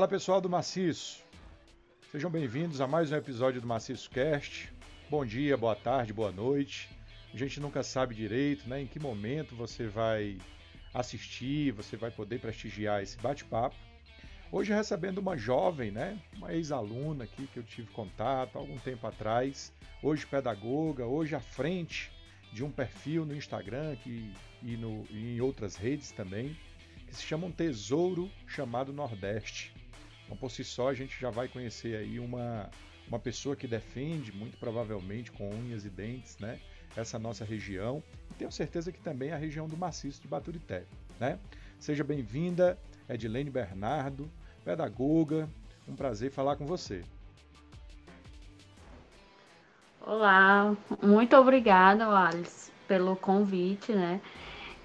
Fala pessoal do Maciço, sejam bem-vindos a mais um episódio do Maciço Cast. Bom dia, boa tarde, boa noite. A gente nunca sabe direito né, em que momento você vai assistir, você vai poder prestigiar esse bate-papo. Hoje recebendo uma jovem, né, uma ex-aluna aqui que eu tive contato algum tempo atrás, hoje pedagoga, hoje à frente de um perfil no Instagram que, e, no, e em outras redes também, que se chama um Tesouro Chamado Nordeste. Então, por si só, a gente já vai conhecer aí uma, uma pessoa que defende, muito provavelmente com unhas e dentes, né, essa nossa região. E tenho certeza que também é a região do maciço de Baturité. Né? Seja bem-vinda, Edilene Bernardo, pedagoga. Um prazer falar com você. Olá, muito obrigada, Alice, pelo convite, né?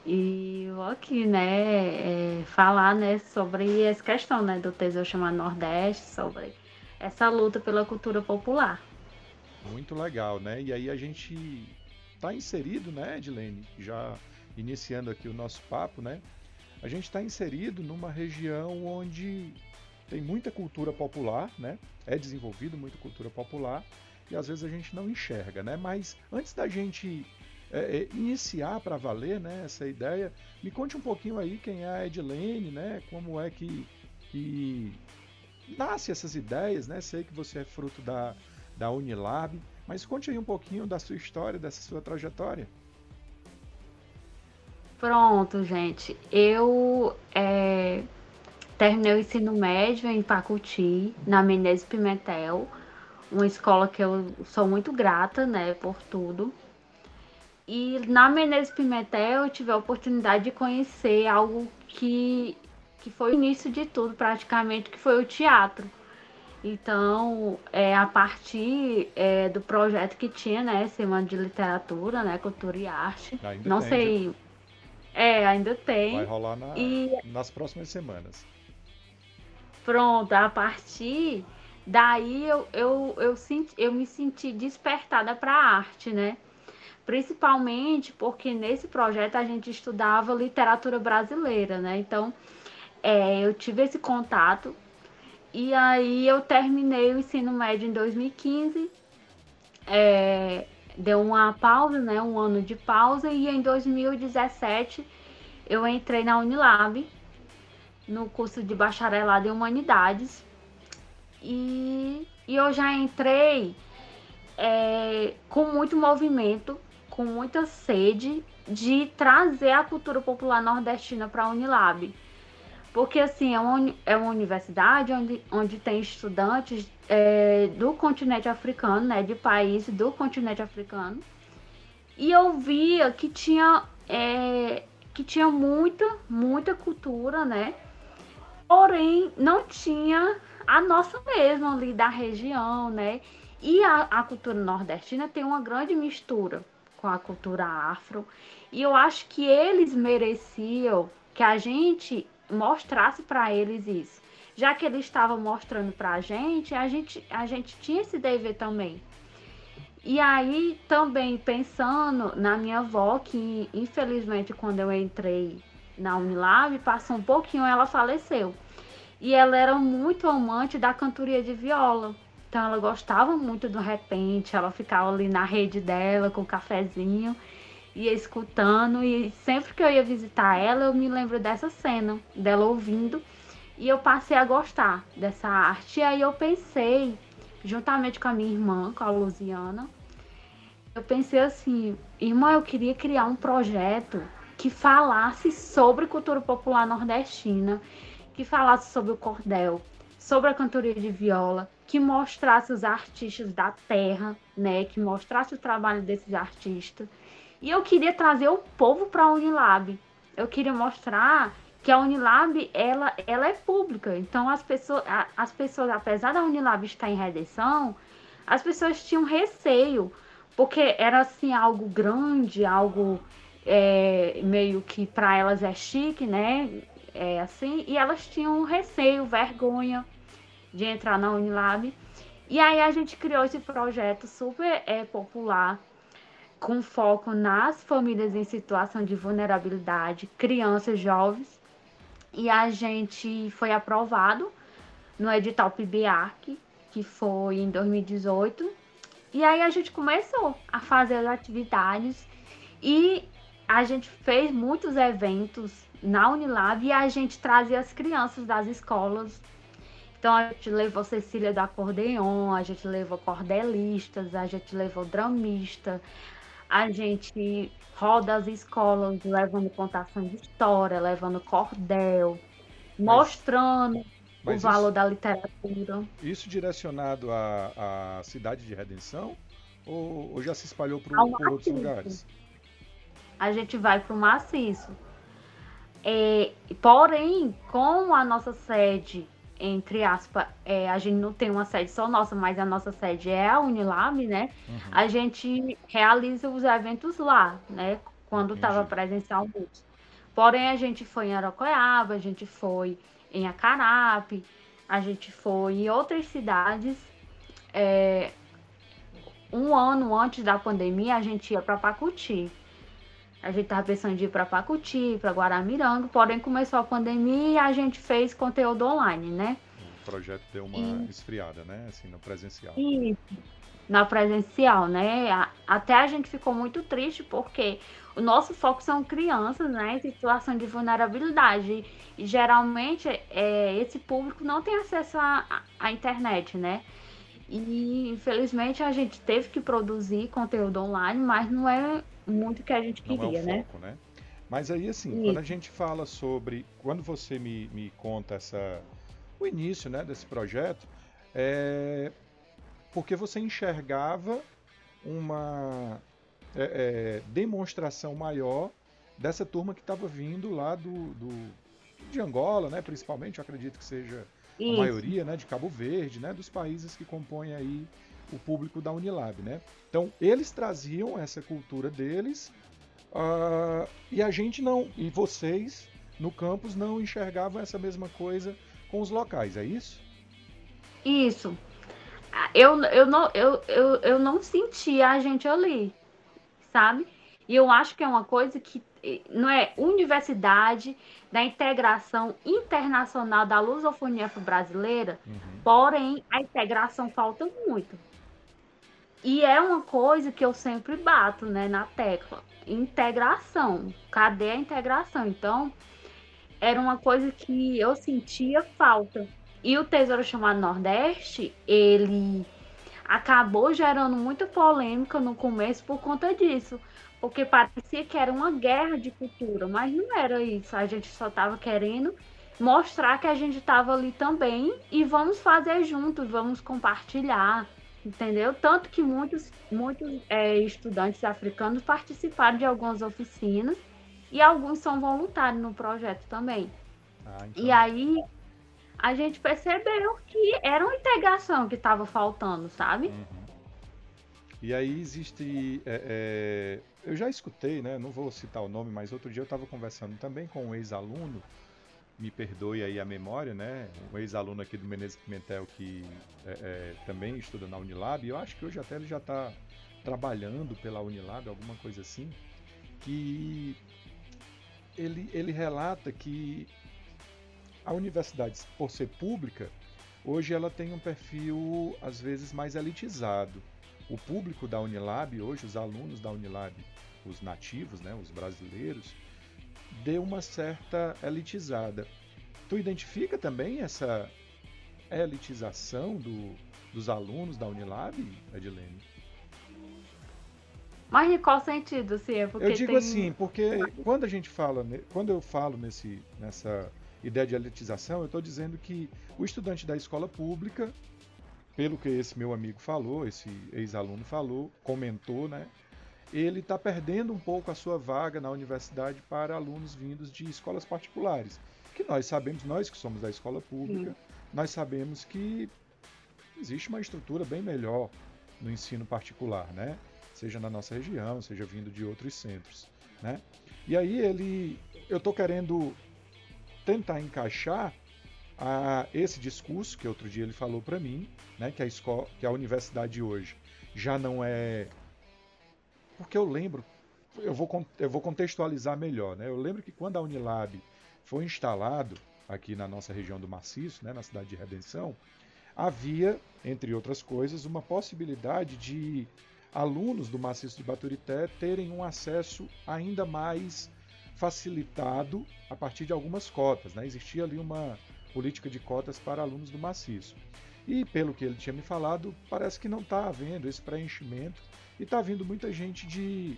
E vou aqui, né, é, falar, né, sobre essa questão, né, do Tesouro chamado Nordeste, sobre essa luta pela cultura popular. Muito legal, né? E aí a gente está inserido, né, Edilene, já iniciando aqui o nosso papo, né? A gente está inserido numa região onde tem muita cultura popular, né? É desenvolvido muita cultura popular e às vezes a gente não enxerga, né? Mas antes da gente é, é, iniciar para valer né, essa ideia. Me conte um pouquinho aí quem é a Edilene, né? Como é que, que nasce essas ideias, né? Sei que você é fruto da, da Unilab, mas conte aí um pouquinho da sua história, dessa sua trajetória. Pronto, gente. Eu é, terminei o ensino médio em Pacuti, na Menezes Pimentel, uma escola que eu sou muito grata, né, por tudo. E na Menezes Pimentel eu tive a oportunidade de conhecer algo que, que foi o início de tudo, praticamente, que foi o teatro. Então, é, a partir é, do projeto que tinha, né, Semana de Literatura, né, Cultura e Arte, ainda não tem, sei... É, ainda tem. Vai rolar na, e... nas próximas semanas. Pronto, a partir daí eu, eu, eu, senti, eu me senti despertada para a arte, né? Principalmente porque nesse projeto a gente estudava literatura brasileira, né? Então, é, eu tive esse contato e aí eu terminei o ensino médio em 2015, é, deu uma pausa, né? Um ano de pausa e em 2017 eu entrei na Unilab no curso de bacharelado em humanidades e, e eu já entrei é, com muito movimento com muita sede de trazer a cultura popular nordestina para a Unilab. Porque, assim, é uma, é uma universidade onde, onde tem estudantes é, do continente africano, né, de países do continente africano. E eu via que tinha, é, que tinha muita, muita cultura, né? Porém, não tinha a nossa mesma ali da região, né? E a, a cultura nordestina tem uma grande mistura com a cultura afro. E eu acho que eles mereciam que a gente mostrasse para eles isso. Já que eles estavam mostrando para a gente, a gente, tinha esse dever também. E aí, também pensando na minha avó, que infelizmente quando eu entrei na Unilab, passou um pouquinho, ela faleceu. E ela era muito amante da cantoria de viola. Então ela gostava muito do repente, ela ficava ali na rede dela com o cafezinho, ia escutando e sempre que eu ia visitar ela, eu me lembro dessa cena, dela ouvindo, e eu passei a gostar dessa arte. E aí eu pensei, juntamente com a minha irmã, com a Luciana, eu pensei assim, irmã, eu queria criar um projeto que falasse sobre cultura popular nordestina, que falasse sobre o cordel, sobre a cantoria de viola, que mostrasse os artistas da terra, né, que mostrasse o trabalho desses artistas. E eu queria trazer o povo para a Unilab. Eu queria mostrar que a Unilab ela, ela é pública. Então as pessoas, as pessoas, apesar da Unilab estar em redenção, as pessoas tinham receio, porque era assim algo grande, algo é, meio que para elas é chique, né? É assim, e elas tinham receio, vergonha de entrar na Unilab. E aí a gente criou esse projeto super é, popular, com foco nas famílias em situação de vulnerabilidade, crianças, jovens. E a gente foi aprovado no edital PIBIAC, que foi em 2018. E aí a gente começou a fazer as atividades e a gente fez muitos eventos na Unilab e a gente trazia as crianças das escolas. Então a gente levou Cecília do acordeon, a gente levou cordelistas, a gente levou dramista, a gente roda as escolas levando contação de história, levando cordel, mas, mostrando mas o valor da literatura. Isso direcionado à, à cidade de Redenção ou, ou já se espalhou por, por outros lugares? A gente vai para o maciço. É, porém, com a nossa sede, entre aspas, é, a gente não tem uma sede só nossa, mas a nossa sede é a Unilab, né? Uhum. A gente realiza os eventos lá, né? Quando estava presencial muito. Porém, a gente foi em Aracoiaba, a gente foi em Acarape, a gente foi em outras cidades. É, um ano antes da pandemia, a gente ia para Pacuti. A gente estava pensando de ir para Pacuti, para Guaramiranga, porém começou a pandemia e a gente fez conteúdo online, né? O projeto deu uma e... esfriada, né? Assim, no presencial. Isso, na presencial, né? Até a gente ficou muito triste porque o nosso foco são crianças, né? Em situação de vulnerabilidade. E geralmente é, esse público não tem acesso à internet, né? E infelizmente a gente teve que produzir conteúdo online, mas não é muito que a gente queria, não é o né? Foco, né? Mas aí, assim, Isso. quando a gente fala sobre. Quando você me, me conta essa, o início né, desse projeto, é porque você enxergava uma é, é, demonstração maior dessa turma que estava vindo lá do, do, de Angola, né, principalmente, eu acredito que seja Isso. a maioria, né, de Cabo Verde, né, dos países que compõem aí o público da Unilab, né? Então eles traziam essa cultura deles uh, e a gente não, e vocês no campus não enxergavam essa mesma coisa com os locais, é isso? Isso. Eu, eu, não, eu, eu, eu não sentia a gente ali, sabe? E eu acho que é uma coisa que não é universidade da integração internacional da lusofonia brasileira, uhum. porém a integração falta muito. E é uma coisa que eu sempre bato, né, na tecla. Integração. Cadê a integração? Então, era uma coisa que eu sentia falta. E o Tesouro Chamado Nordeste, ele acabou gerando muita polêmica no começo por conta disso. Porque parecia que era uma guerra de cultura, mas não era isso. A gente só estava querendo mostrar que a gente estava ali também e vamos fazer juntos, vamos compartilhar entendeu? Tanto que muitos, muitos é, estudantes africanos participaram de algumas oficinas e alguns são voluntários no projeto também. Ah, então. E aí a gente percebeu que era uma integração que estava faltando, sabe? Uhum. E aí existe. É, é, eu já escutei, né? Não vou citar o nome, mas outro dia eu estava conversando também com um ex-aluno me perdoe aí a memória, né? Um ex-aluno aqui do Menezes Pimentel que é, é, também estuda na Unilab, eu acho que hoje até ele já está trabalhando pela Unilab, alguma coisa assim, que ele, ele relata que a universidade, por ser pública, hoje ela tem um perfil às vezes mais elitizado. O público da Unilab, hoje os alunos da Unilab, os nativos, né, os brasileiros, deu uma certa elitizada. Tu identifica também essa elitização do, dos alunos da Unilab, Edilene? Mas em qual sentido, sim? É eu digo tem... assim, porque quando a gente fala, quando eu falo nesse, nessa ideia de elitização, eu estou dizendo que o estudante da escola pública, pelo que esse meu amigo falou, esse ex-aluno falou, comentou, né? Ele está perdendo um pouco a sua vaga na universidade para alunos vindos de escolas particulares. Que nós sabemos, nós que somos da escola pública, Sim. nós sabemos que existe uma estrutura bem melhor no ensino particular, né? Seja na nossa região, seja vindo de outros centros, né? E aí ele, eu estou querendo tentar encaixar a, esse discurso que outro dia ele falou para mim, né? Que a escola, que a universidade hoje já não é porque eu lembro, eu vou, eu vou contextualizar melhor, né? Eu lembro que quando a Unilab foi instalado, aqui na nossa região do Maciço, né, na cidade de Redenção, havia, entre outras coisas, uma possibilidade de alunos do Maciço de Baturité terem um acesso ainda mais facilitado a partir de algumas cotas. Né? Existia ali uma política de cotas para alunos do maciço. E pelo que ele tinha me falado, parece que não está havendo esse preenchimento e está vindo muita gente de,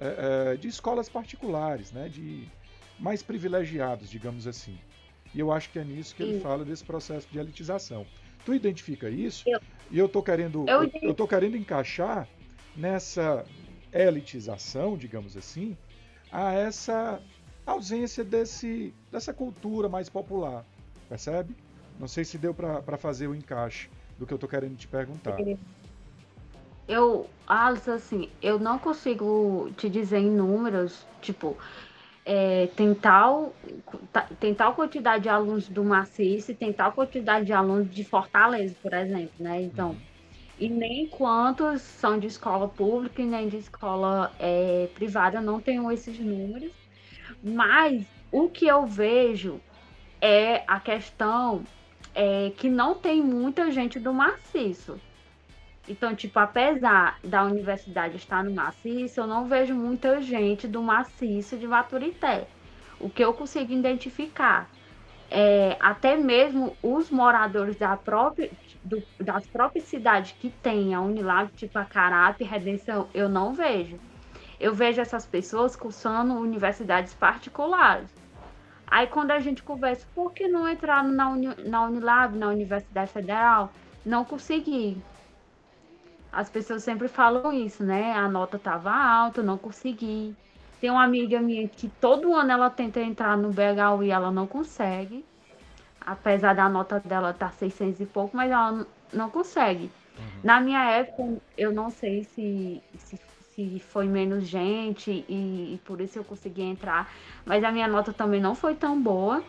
é, é, de escolas particulares, né? de mais privilegiados, digamos assim. E eu acho que é nisso que ele fala desse processo de elitização. Tu identifica isso? Eu, e eu estou querendo, eu, eu, eu tô querendo encaixar nessa elitização, digamos assim, a essa ausência desse, dessa cultura mais popular, percebe? Não sei se deu para fazer o encaixe do que eu estou querendo te perguntar. Eu, Alice, assim, eu não consigo te dizer em números, tipo, é, tem, tal, tem tal quantidade de alunos do Maciço e tem tal quantidade de alunos de Fortaleza, por exemplo, né? Então, uhum. e nem quantos são de escola pública e nem de escola é, privada, eu não tenho esses números. Mas o que eu vejo é a questão é, que não tem muita gente do maciço. Então, tipo, apesar da universidade estar no maciço, eu não vejo muita gente do maciço de Baturité. O que eu consigo identificar é até mesmo os moradores da própria, do, das próprias cidades que tem a Unilab, tipo a Carape, Redenção, eu não vejo. Eu vejo essas pessoas cursando universidades particulares. Aí quando a gente conversa, por que não entrar na, Uni, na Unilab, na Universidade Federal? Não consegui. As pessoas sempre falam isso, né? A nota estava alta, não consegui. Tem uma amiga minha que todo ano ela tenta entrar no BHU e ela não consegue. Apesar da nota dela estar tá 600 e pouco, mas ela não consegue. Uhum. Na minha época, eu não sei se, se se foi menos gente e, e, por isso eu consegui entrar. Mas a minha nota também não foi tão boa.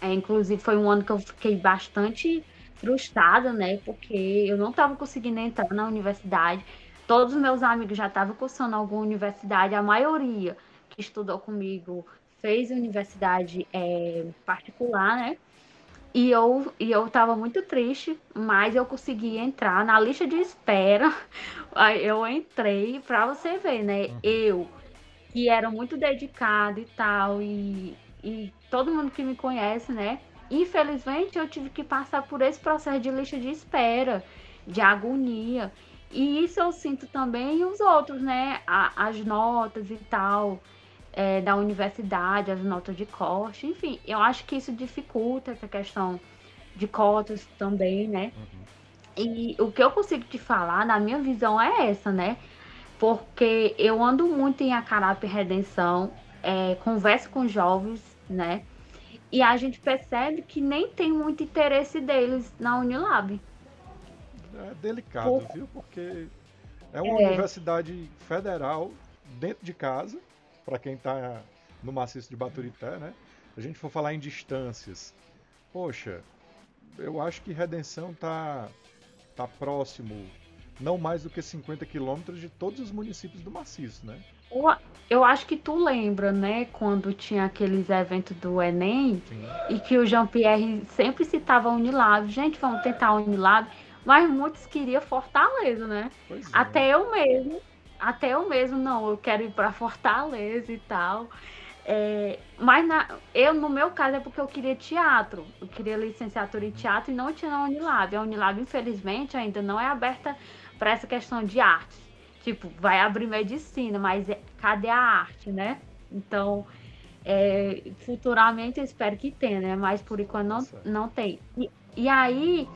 É, inclusive foi um ano que eu fiquei bastante frustrada, né? Porque eu não estava conseguindo entrar na universidade. Todos os meus amigos já estavam cursando alguma universidade, a maioria que estudou comigo fez universidade é, particular, né? E eu, e eu tava muito triste, mas eu consegui entrar na lista de espera. Eu entrei pra você ver, né? Uhum. Eu, que era muito dedicada e tal, e, e todo mundo que me conhece, né? Infelizmente eu tive que passar por esse processo de lista de espera, de agonia. E isso eu sinto também os outros, né? A, as notas e tal é, da universidade, as notas de corte, enfim, eu acho que isso dificulta essa questão de cotas também, né? Uhum. E o que eu consigo te falar, na minha visão, é essa, né? Porque eu ando muito em Acarape Redenção, é, converso com jovens, né? E a gente percebe que nem tem muito interesse deles na Unilab. É delicado, Por... viu? Porque é uma é... universidade federal dentro de casa para quem está no maciço de Baturité, né? A gente for falar em distâncias, poxa, eu acho que Redenção tá tá próximo, não mais do que 50 quilômetros de todos os municípios do maciço, né? Eu, acho que tu lembra, né, quando tinha aqueles eventos do Enem Sim. e que o Jean-Pierre sempre citava a Unilab. Gente, vamos tentar a Unilab, mas muitos queriam Fortaleza, né? Pois é. Até eu mesmo até eu mesmo, não, eu quero ir para Fortaleza e tal. É, mas na, eu, no meu caso, é porque eu queria teatro. Eu queria licenciatura em teatro e não tinha na Unilab. A Unilab, infelizmente, ainda não é aberta para essa questão de arte. Tipo, vai abrir medicina, mas é, cadê a arte, né? Então, é, futuramente eu espero que tenha, né? Mas por enquanto não, não tem. E, e aí,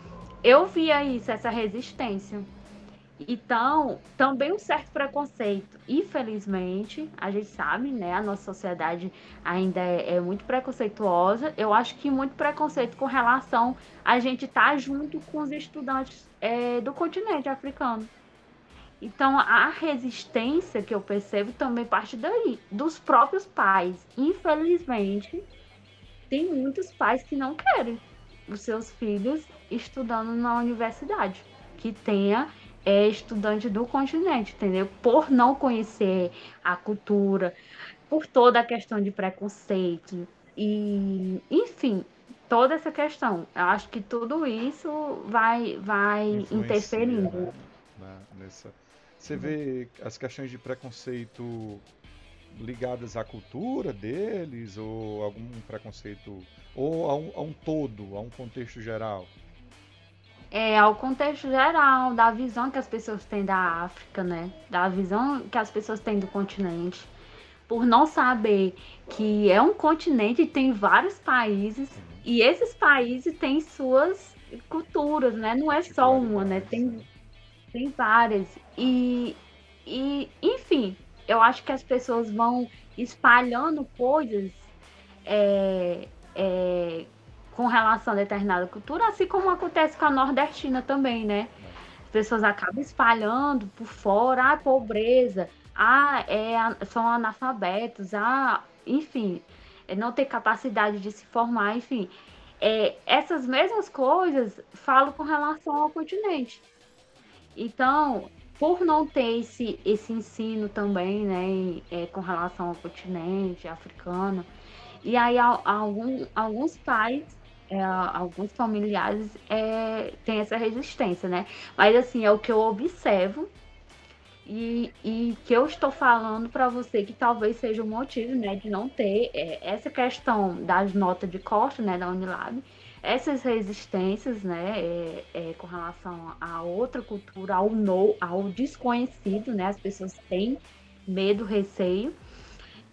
eu via isso, essa resistência. Então, também um certo preconceito. Infelizmente, a gente sabe, né? A nossa sociedade ainda é, é muito preconceituosa. Eu acho que muito preconceito com relação a gente estar tá junto com os estudantes é, do continente africano. Então, a resistência que eu percebo também parte daí, dos próprios pais. Infelizmente, tem muitos pais que não querem os seus filhos estudando na universidade, que tenha é estudante do continente, entendeu? Por não conhecer a cultura, por toda a questão de preconceito, e enfim, toda essa questão. Eu acho que tudo isso vai, vai interferindo. Né? Nessa... Você vê as questões de preconceito ligadas à cultura deles, ou algum preconceito, ou a um, a um todo, a um contexto geral? é, ao contexto geral, da visão que as pessoas têm da África, né? Da visão que as pessoas têm do continente. Por não saber que é um continente e tem vários países, e esses países têm suas culturas, né? Não é só uma, né? Tem, tem várias. E, e, enfim, eu acho que as pessoas vão espalhando coisas é, é, com relação a determinada cultura, assim como acontece com a nordestina também, né? As pessoas acabam espalhando por fora a pobreza, ah, é, são analfabetos, ah, enfim, é, não tem capacidade de se formar, enfim. É, essas mesmas coisas falam com relação ao continente. Então, por não ter esse, esse ensino também, né, é, com relação ao continente africano, e aí algum, alguns pais é, alguns familiares é, têm essa resistência, né? Mas assim, é o que eu observo e, e que eu estou falando para você que talvez seja o motivo, né, de não ter é, essa questão das notas de corte, né, da Unilab, essas resistências, né, é, é, com relação a outra cultura, ao no, ao desconhecido, né, as pessoas têm medo, receio,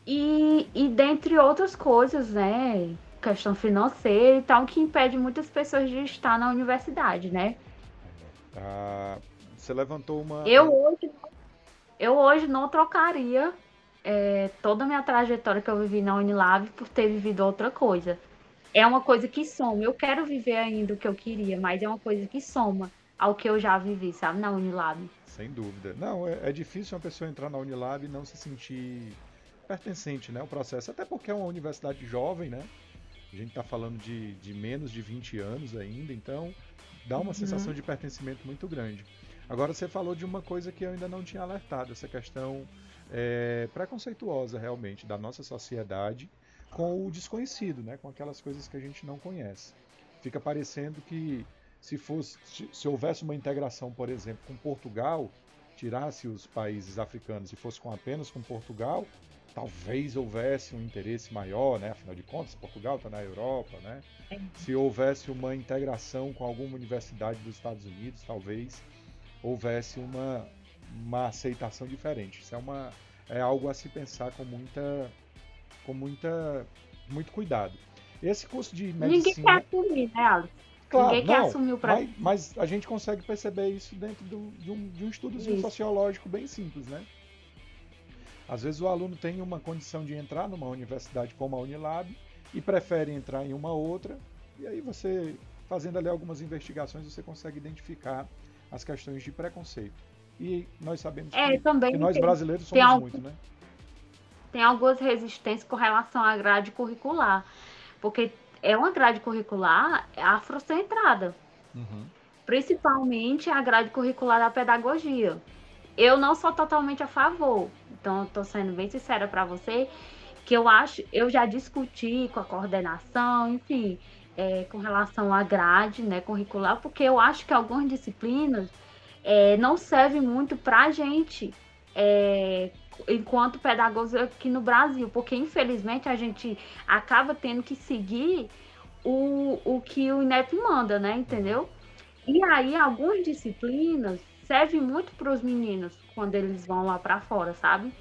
e, e dentre outras coisas, né, questão financeira e tal, que impede muitas pessoas de estar na universidade, né? Ah, você levantou uma. Eu hoje, eu hoje não trocaria é, toda a minha trajetória que eu vivi na Unilab por ter vivido outra coisa. É uma coisa que soma. Eu quero viver ainda o que eu queria, mas é uma coisa que soma ao que eu já vivi, sabe, na Unilab. Sem dúvida. Não, é, é difícil uma pessoa entrar na Unilab e não se sentir pertencente, né? O processo. Até porque é uma universidade jovem, né? A gente está falando de, de menos de 20 anos ainda, então dá uma uhum. sensação de pertencimento muito grande. Agora você falou de uma coisa que eu ainda não tinha alertado, essa questão é, preconceituosa realmente da nossa sociedade com o desconhecido, né? com aquelas coisas que a gente não conhece. Fica parecendo que se fosse, se houvesse uma integração, por exemplo, com Portugal, tirasse os países africanos e fosse com apenas com Portugal, talvez houvesse um interesse maior, né? Afinal de contas, Portugal está na Europa, né? Se houvesse uma integração com alguma universidade dos Estados Unidos, talvez houvesse uma, uma aceitação diferente. Isso é, uma, é algo a se pensar com muita, com muita, muito cuidado. Esse curso de medicina... Ninguém quer assumir, né, Alex? Claro, Ninguém não, quer assumir o mas, mas, a gente consegue perceber isso dentro do, de, um, de um estudo sociológico bem simples, né? Às vezes o aluno tem uma condição de entrar numa universidade como a Unilab e prefere entrar em uma outra, e aí você, fazendo ali algumas investigações, você consegue identificar as questões de preconceito. E nós sabemos é, que, também que nós brasileiros somos muito, né? Tem algumas resistências com relação à grade curricular, porque é uma grade curricular afrocentrada. Uhum. Principalmente a grade curricular da pedagogia. Eu não sou totalmente a favor, então, estou sendo bem sincera para você, que eu acho, eu já discuti com a coordenação, enfim, é, com relação à grade né, curricular, porque eu acho que algumas disciplinas é, não servem muito para a gente é, enquanto pedagogos aqui no Brasil, porque infelizmente a gente acaba tendo que seguir o, o que o INEP manda, né? Entendeu? E aí algumas disciplinas servem muito para os meninos, quando eles vão lá para fora, sabe?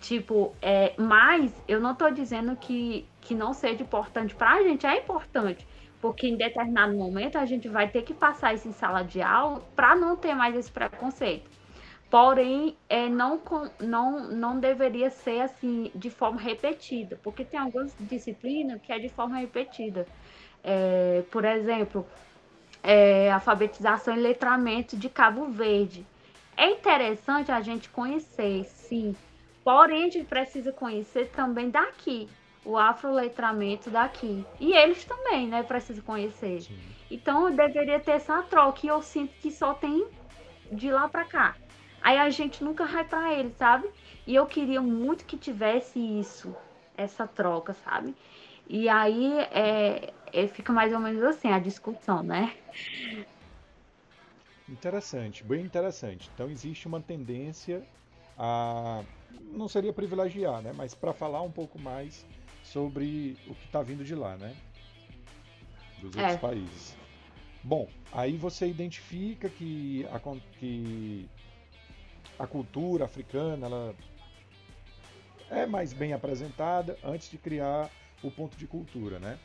Tipo, é, mas eu não tô dizendo que, que não seja importante pra gente, é importante. Porque em determinado momento a gente vai ter que passar isso em sala de aula para não ter mais esse preconceito. Porém, é, não, não, não deveria ser assim de forma repetida, porque tem algumas disciplinas que é de forma repetida. É, por exemplo, é, alfabetização e letramento de Cabo Verde. É interessante a gente conhecer, sim. Porém, a gente precisa conhecer também daqui, o afroletramento daqui. E eles também, né, precisam conhecer. Sim. Então, deveria ter essa troca. E eu sinto que só tem de lá para cá. Aí a gente nunca vai para eles, sabe? E eu queria muito que tivesse isso, essa troca, sabe? E aí é, é, fica mais ou menos assim a discussão, né? Interessante, bem interessante. Então existe uma tendência a não seria privilegiar, né? Mas para falar um pouco mais sobre o que está vindo de lá, né? Dos outros é. países. Bom, aí você identifica que que a cultura africana ela é mais bem apresentada antes de criar o ponto de cultura, né?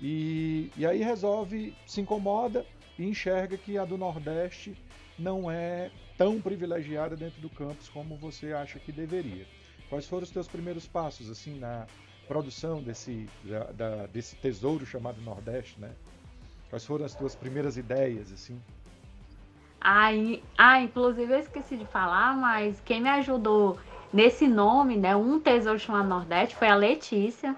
E, e aí resolve, se incomoda e enxerga que a do Nordeste não é tão privilegiada dentro do campus como você acha que deveria. Quais foram os teus primeiros passos assim na produção desse, da, da, desse tesouro chamado Nordeste, né? Quais foram as tuas primeiras ideias assim? Ah, ah, inclusive eu esqueci de falar, mas quem me ajudou nesse nome, né, um tesouro chamado Nordeste, foi a Letícia,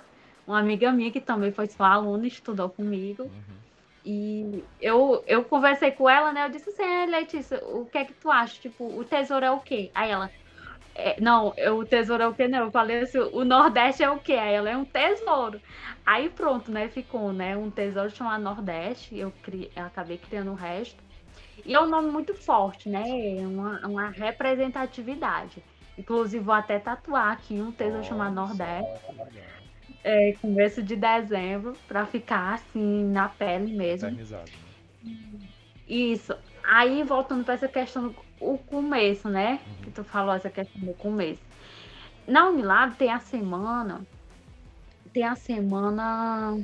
uma amiga minha que também foi sua aluna, estudou comigo. Uhum. E eu, eu conversei com ela, né? Eu disse assim, é, Letícia, o que é que tu acha? Tipo, o tesouro é o quê? Aí ela, é, não, eu, o tesouro é o quê? Não, eu falei assim, o Nordeste é o quê? Aí ela é um tesouro. Aí pronto, né? Ficou, né? Um tesouro chamado Nordeste. Eu, cri, eu acabei criando o resto. E é um nome muito forte, né? É uma, uma representatividade. Inclusive, vou até tatuar aqui um Nossa, chamado Nordeste é, começo de dezembro, para ficar assim na pele mesmo. Né? Isso. Aí voltando para essa questão do começo, né? Uhum. Que tu falou essa questão do começo. Na Unilab tem a semana. Tem a semana.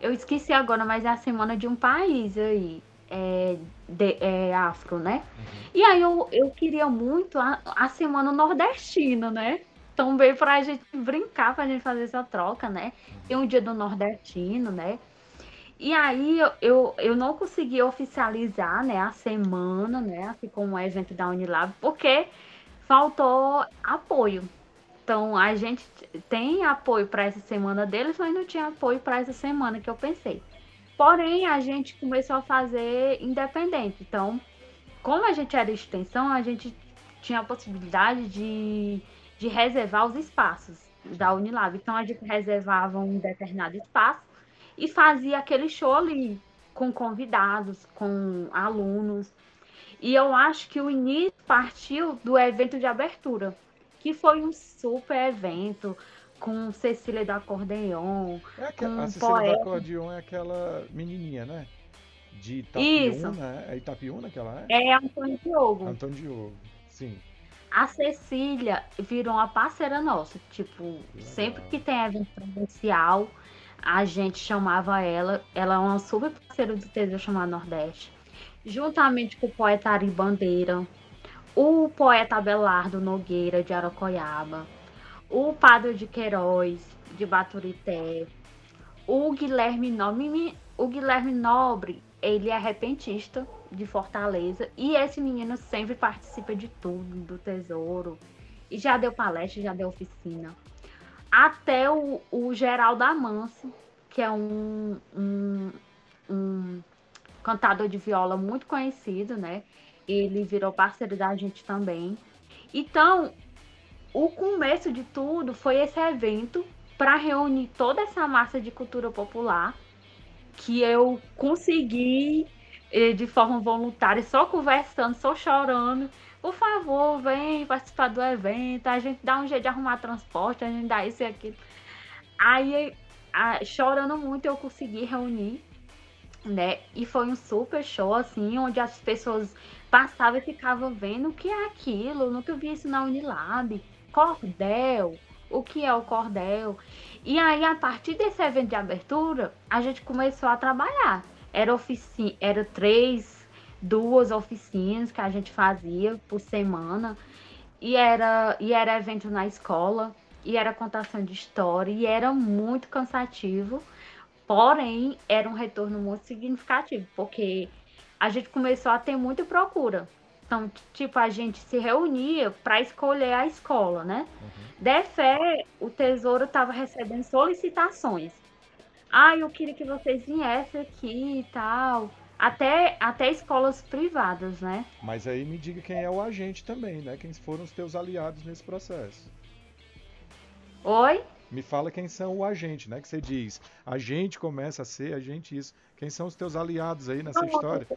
Eu esqueci agora, mas é a semana de um país aí. É, de, é afro, né? Uhum. E aí eu, eu queria muito a, a semana nordestina, né? Então veio pra gente brincar, pra gente fazer essa troca, né? Tem um dia do nordestino, né? E aí eu, eu, eu não consegui oficializar, né, a semana, né, assim como um evento da Unilab, porque faltou apoio. Então a gente tem apoio para essa semana deles, mas não tinha apoio para essa semana que eu pensei. Porém, a gente começou a fazer independente. Então, como a gente era extensão, a gente tinha a possibilidade de de reservar os espaços da Unilab. Então a gente reservava um determinado espaço e fazia aquele show ali com convidados, com alunos. E eu acho que o início partiu do evento de abertura, que foi um super evento com Cecília do Acordeon. É aquela, a Cecília poeta. do Acordeon é aquela menininha, né? De Itapiúna, Isso. é Itapiúna que ela é? É Antônio Diogo. Antônio Diogo, sim. A Cecília virou uma parceira nossa. Tipo, sempre que tem evento presencial, a gente chamava ela. Ela é uma super parceira do Tesouro chamado Nordeste. Juntamente com o poeta Ari Bandeira, o poeta Abelardo Nogueira, de Aracoiaba, o Padre de Queiroz, de Baturité, o Guilherme Nobre. O Guilherme Nobre, ele é repentista de Fortaleza. E esse menino sempre participa de tudo, do tesouro. E já deu palestra, já deu oficina. Até o, o Geraldo Amâncio, que é um, um, um cantador de viola muito conhecido, né? Ele virou parceiro da gente também. Então, o começo de tudo foi esse evento para reunir toda essa massa de cultura popular que eu consegui de forma voluntária, só conversando, só chorando. Por favor, vem participar do evento. A gente dá um jeito de arrumar transporte, a gente dá isso e aquilo. Aí, chorando muito, eu consegui reunir, né? E foi um super show, assim, onde as pessoas passavam e ficavam vendo o que é aquilo. Nunca vi isso na Unilab. Cordel. O que é o cordel? E aí, a partir desse evento de abertura, a gente começou a trabalhar era oficina, era três, duas oficinas que a gente fazia por semana. E era, e era evento na escola, e era contação de história, e era muito cansativo. Porém, era um retorno muito significativo, porque a gente começou a ter muita procura. Então, tipo, a gente se reunia para escolher a escola, né? Uhum. De fé, o Tesouro estava recebendo solicitações ah, eu queria que vocês viessem aqui e tal. Até, até escolas privadas, né? Mas aí me diga quem é o agente também, né? Quem foram os teus aliados nesse processo. Oi? Me fala quem são o agente, né? Que você diz, a gente começa a ser, a gente isso. Quem são os teus aliados aí nessa história?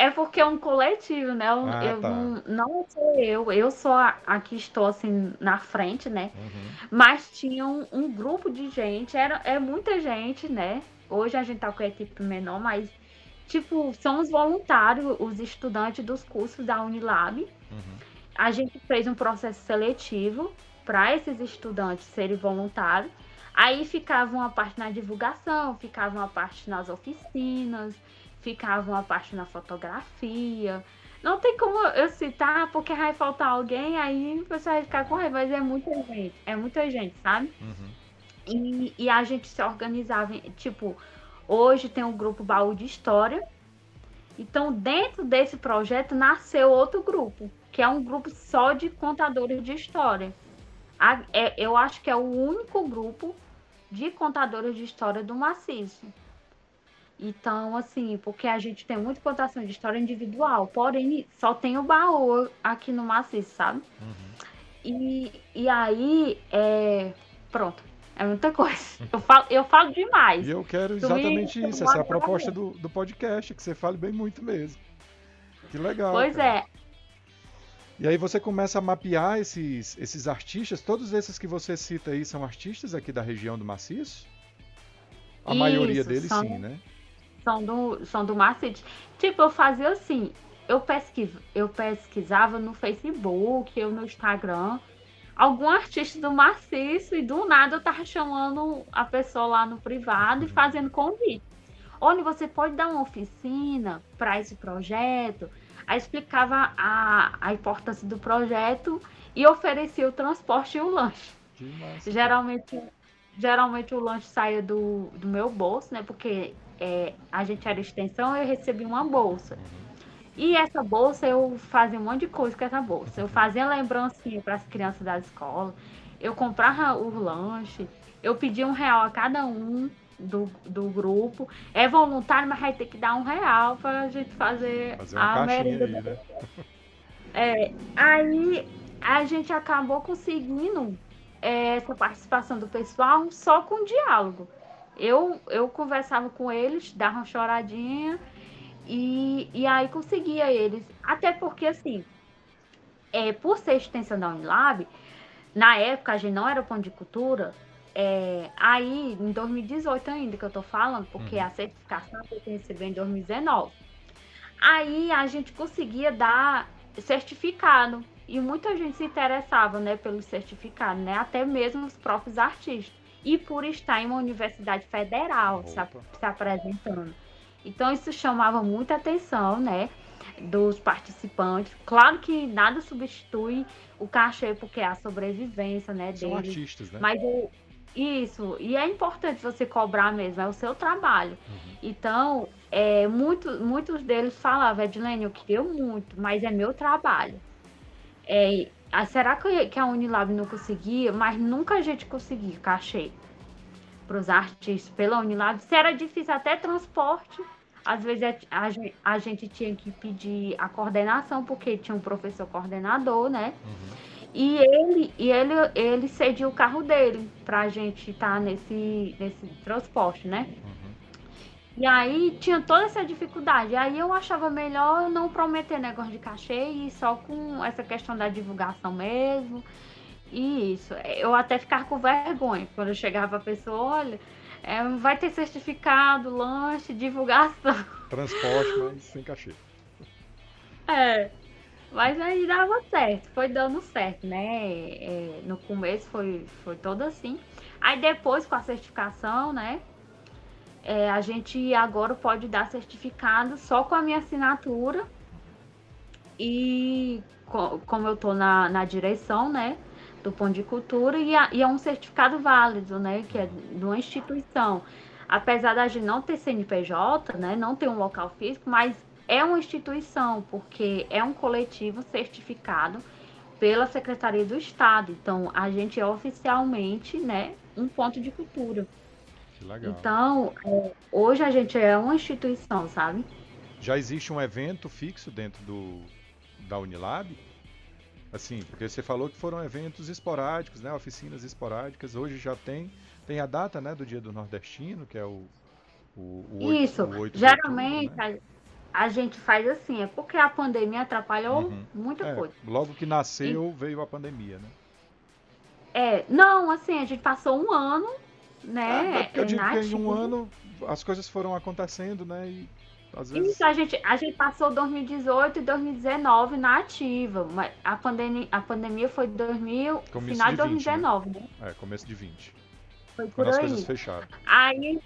É porque é um coletivo, né? Eu, ah, eu tá. não, não, sou eu, eu sou a, a, que estou assim na frente, né? Uhum. Mas tinha um, um, grupo de gente, era, é muita gente, né? Hoje a gente tá com a equipe menor, mas tipo, são os voluntários, os estudantes dos cursos da Unilab. Uhum. A gente fez um processo seletivo para esses estudantes serem voluntários. Aí ficava uma parte na divulgação, ficava uma parte nas oficinas, ficava uma parte na fotografia. Não tem como eu citar, porque vai faltar alguém, aí você vai ficar com raiva, mas é muita gente, é muita gente, sabe? Uhum. E, e a gente se organizava, tipo, hoje tem um grupo Baú de História. Então, dentro desse projeto nasceu outro grupo, que é um grupo só de contadores de história. A, é, eu acho que é o único grupo de contadores de história do maciço. Então, assim, porque a gente tem muita contação de história individual, porém só tem o baú aqui no maciço, sabe? Uhum. E, e aí, é... pronto, é muita coisa. Eu falo, eu falo demais. E eu quero exatamente isso, essa é a proposta do, do podcast, que você fale bem muito mesmo. Que legal. Pois cara. é. E aí você começa a mapear esses, esses artistas, todos esses que você cita aí são artistas aqui da região do maciço? A isso, maioria deles são... sim, né? São do, são do Macete. Tipo, eu fazia assim, eu, pesquis, eu pesquisava no Facebook, eu no Instagram, algum artista do maciço e do nada eu tava chamando a pessoa lá no privado e uhum. fazendo convite. Olha, você pode dar uma oficina para esse projeto. Aí explicava a, a importância do projeto e oferecia o transporte e o lanche. Geralmente, geralmente o lanche saía do, do meu bolso, né? Porque é, a gente era extensão, eu recebi uma bolsa. E essa bolsa eu fazia um monte de coisa com essa bolsa. Eu fazia lembrancinha para as crianças da escola, eu comprava o lanche, eu pedia um real a cada um do, do grupo. É voluntário, mas vai ter que dar um real para a gente fazer, fazer a merenda. Aí, né? É, aí a gente acabou conseguindo é, essa participação do pessoal só com diálogo eu, eu conversava com eles, dava uma choradinha e, e aí conseguia eles. Até porque, assim, é, por ser extensão da Unilab, na época a gente não era pão de cultura, é, aí em 2018 ainda que eu tô falando, porque uhum. a certificação eu recebi em 2019. Aí a gente conseguia dar certificado e muita gente se interessava, né, pelo certificado, né, até mesmo os próprios artistas e por estar em uma universidade federal se, se, apresentando. Então isso chamava muita atenção, né, dos participantes. Claro que nada substitui o cachê porque é a sobrevivência, né, São deles. artistas, né? Mas o, isso, e é importante você cobrar mesmo, é o seu trabalho. Uhum. Então, é, muito, muitos deles falavam, Edilene, eu queria muito, mas é meu trabalho. É, ah, será que, a Unilab não conseguia? Mas nunca a gente conseguia cachê para os artistas pela Unilab. Se era difícil até transporte, às vezes a, a, a, gente tinha que pedir a coordenação, porque tinha um professor coordenador, né? Uhum. E ele, e ele, ele cedia o carro dele para a gente estar tá nesse, nesse transporte, né? Uhum. E aí tinha toda essa dificuldade. Aí eu achava melhor não prometer negócio de cachê e só com essa questão da divulgação mesmo. E isso. Eu até ficava com vergonha quando eu chegava a pessoa, olha, é, vai ter certificado, lanche, divulgação. Transporte, mas sem cachê. É. Mas aí dava certo, foi dando certo, né? É, no começo foi, foi todo assim. Aí depois com a certificação, né? É, a gente agora pode dar certificado só com a minha assinatura e co como eu estou na, na direção, né, do Pão de Cultura e, a, e, é um certificado válido, né, que é de uma instituição. Apesar da gente não ter CNPJ, né, não ter um local físico, mas é uma instituição, porque é um coletivo certificado pela Secretaria do Estado. Então, a gente é oficialmente, né, um ponto de cultura. Então, é, hoje a gente é uma instituição, sabe? Já existe um evento fixo dentro do, da Unilab? Assim, porque você falou que foram eventos esporádicos, né? Oficinas esporádicas. Hoje já tem. Tem a data, né, do Dia do Nordestino, que é o. o, o Isso. 8, o 8 Geralmente outubro, né? a, a, gente faz assim, é porque a pandemia atrapalhou uhum. muita é, coisa. Logo que nasceu, e... veio a pandemia, né? É, não, assim, a gente passou um ano, né? É, porque eu digo que em um ano as coisas foram acontecendo, né? E às vezes... Isso, a gente, a gente passou 2018 e 2019 na ativa. Mas a, pandemia, a pandemia foi 2000, começo final de 2019, 20, né? né? É, começo de 20. Foi por Quando aí. as coisas fecharam. Aí,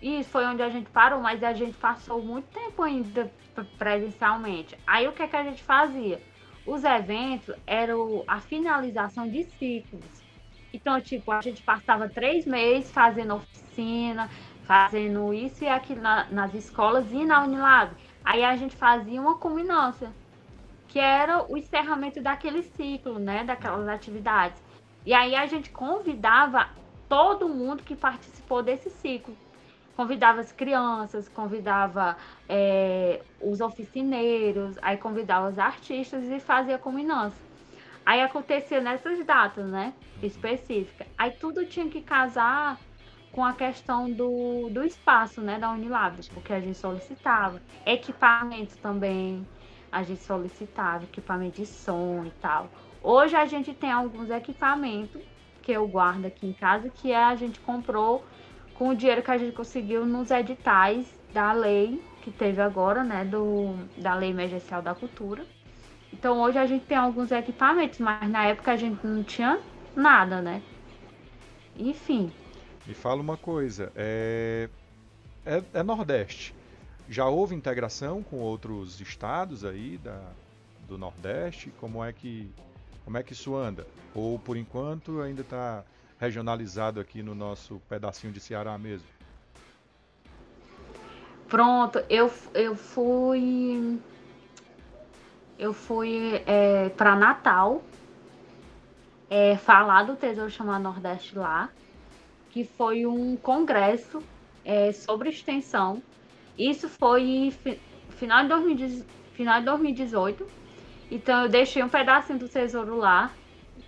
isso foi onde a gente parou, mas a gente passou muito tempo ainda presencialmente. Aí o que, é que a gente fazia? Os eventos eram a finalização de ciclos. Então, tipo, a gente passava três meses fazendo oficina, fazendo isso e aquilo na, nas escolas e na Unilab. Aí a gente fazia uma combinância, que era o encerramento daquele ciclo, né, daquelas atividades. E aí a gente convidava todo mundo que participou desse ciclo. Convidava as crianças, convidava é, os oficineiros, aí convidava os artistas e fazia combinância. Aí acontecia nessas datas, né? Específicas. Aí tudo tinha que casar com a questão do, do espaço, né, da Unilab, porque a gente solicitava. Equipamento também, a gente solicitava, equipamento de som e tal. Hoje a gente tem alguns equipamentos que eu guardo aqui em casa, que a gente comprou com o dinheiro que a gente conseguiu nos editais da lei que teve agora, né, do, da Lei Emergencial da Cultura. Então hoje a gente tem alguns equipamentos, mas na época a gente não tinha nada, né? Enfim, me fala uma coisa, é, é, é, Nordeste. Já houve integração com outros estados aí da, do Nordeste? Como é que como é que isso anda? Ou por enquanto ainda está regionalizado aqui no nosso pedacinho de Ceará mesmo? Pronto, eu, eu fui eu fui é, para Natal é, falar do Tesouro chamado Nordeste lá que foi um congresso é, sobre extensão. Isso foi final de, 2018, final de 2018. Então eu deixei um pedacinho do tesouro lá.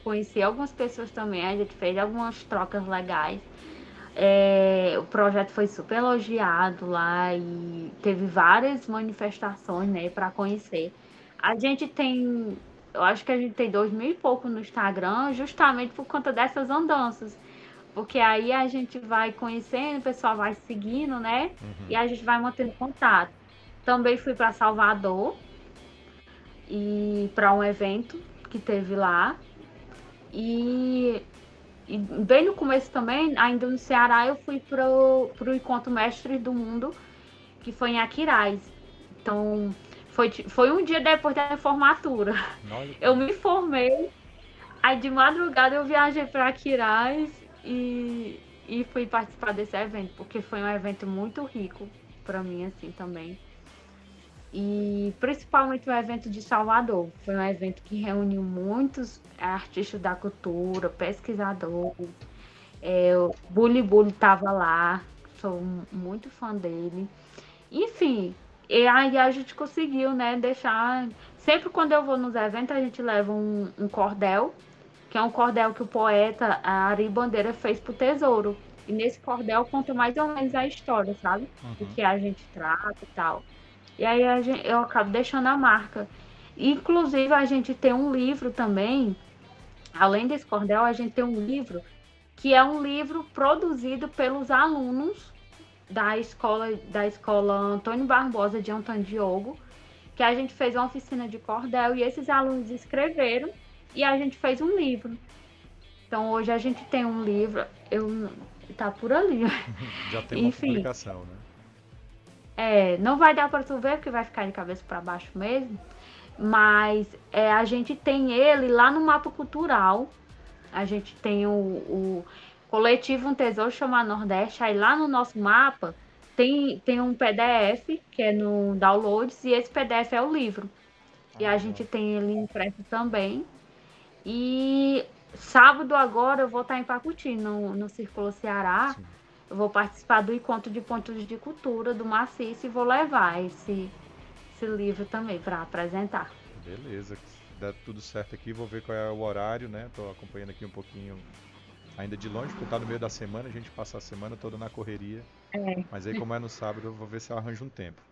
Conheci algumas pessoas também, a gente fez algumas trocas legais. É, o projeto foi super elogiado lá e teve várias manifestações né, para conhecer. A gente tem, eu acho que a gente tem dois mil e pouco no Instagram, justamente por conta dessas andanças. Porque aí a gente vai conhecendo, o pessoal vai seguindo, né? Uhum. E a gente vai mantendo contato. Também fui para Salvador e para um evento que teve lá. E, e, bem no começo também, ainda no Ceará, eu fui para o Encontro Mestres do Mundo, que foi em Aquiraz. Então, foi, foi um dia depois da formatura. Eu me formei, aí de madrugada eu viajei para Aquiraz e, e fui participar desse evento, porque foi um evento muito rico para mim, assim, também. E principalmente o evento de Salvador. Foi um evento que reuniu muitos artistas da cultura, pesquisadores. É, o Bully Bully estava lá, sou muito fã dele. Enfim, e aí a gente conseguiu, né, deixar. Sempre quando eu vou nos eventos, a gente leva um, um cordel que é um cordel que o poeta Ari Bandeira fez pro Tesouro. E nesse cordel conta mais ou menos a história, sabe? Uhum. Do que a gente trata e tal. E aí gente, eu acabo deixando a marca. Inclusive, a gente tem um livro também, além desse cordel, a gente tem um livro que é um livro produzido pelos alunos da escola da escola Antônio Barbosa de Antônio Diogo, que a gente fez uma oficina de cordel e esses alunos escreveram e a gente fez um livro. Então hoje a gente tem um livro, eu tá por ali. Já tem uma Enfim, publicação, né? É, não vai dar para tu ver porque vai ficar de cabeça para baixo mesmo, mas é, a gente tem ele lá no mapa cultural. A gente tem o, o coletivo Um Tesouro chamado Nordeste, aí lá no nosso mapa tem, tem um PDF que é no downloads e esse PDF é o livro. E a ah, gente tem ele impresso também. E sábado agora eu vou estar em Pacuti, no, no Círculo Ceará. Sim. Eu vou participar do encontro de pontos de cultura do Maciço e vou levar esse, esse livro também para apresentar. Beleza. dar tudo certo aqui, vou ver qual é o horário, né? Tô acompanhando aqui um pouquinho ainda de longe, porque tá no meio da semana, a gente passa a semana toda na correria. É. Mas aí, como é no sábado, eu vou ver se eu arranjo um tempo.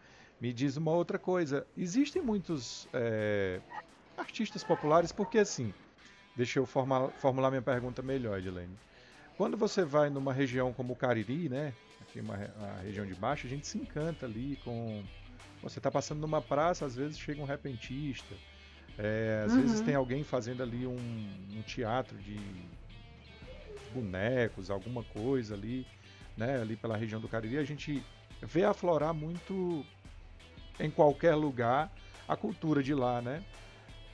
Me diz uma outra coisa: existem muitos é, artistas populares, porque assim, deixa eu formar, formular minha pergunta melhor, Edilene. Quando você vai numa região como o Cariri, né? Aqui uma, a região de baixo, a gente se encanta ali com. Você está passando numa praça, às vezes chega um repentista, é, às uhum. vezes tem alguém fazendo ali um, um teatro de bonecos, alguma coisa ali, né, ali pela região do Cariri, a gente vê aflorar muito em qualquer lugar a cultura de lá, né?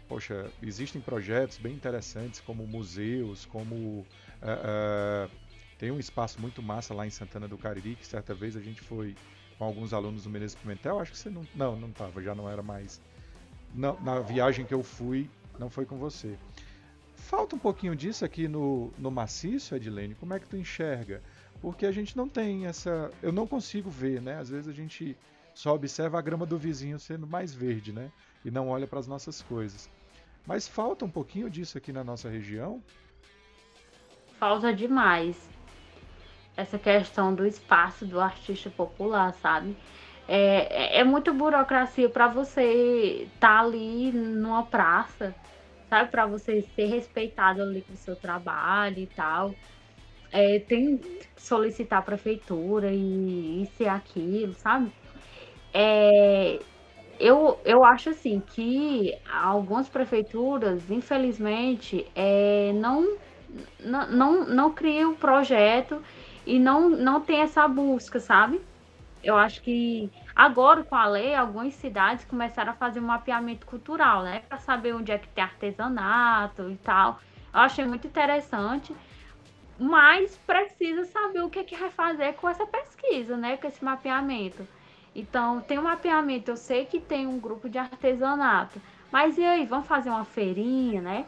Poxa, existem projetos bem interessantes como museus, como uh, uh, tem um espaço muito massa lá em Santana do Cariri que certa vez a gente foi com alguns alunos do Menezes Pimentel. Acho que você não, não, não estava, já não era mais. Na viagem que eu fui, não foi com você. Falta um pouquinho disso aqui no, no maciço, Edilene. Como é que tu enxerga? Porque a gente não tem essa. Eu não consigo ver, né? Às vezes a gente só observa a grama do vizinho sendo mais verde, né? E não olha para as nossas coisas. Mas falta um pouquinho disso aqui na nossa região? Falta demais. Essa questão do espaço do artista popular, sabe? É, é, é muita burocracia para você estar tá ali numa praça sabe? Para você ser respeitado ali com o seu trabalho e tal. É, tem solicitar a prefeitura e isso e aquilo, sabe? É, eu, eu acho assim que algumas prefeituras, infelizmente, é, não, não, não, não criam projeto e não, não tem essa busca, sabe? Eu acho que Agora, com a lei, algumas cidades começaram a fazer um mapeamento cultural, né? Para saber onde é que tem artesanato e tal. Eu achei muito interessante. Mas precisa saber o que, é que vai fazer com essa pesquisa, né? Com esse mapeamento. Então, tem um mapeamento, eu sei que tem um grupo de artesanato. Mas e aí, vamos fazer uma feirinha, né?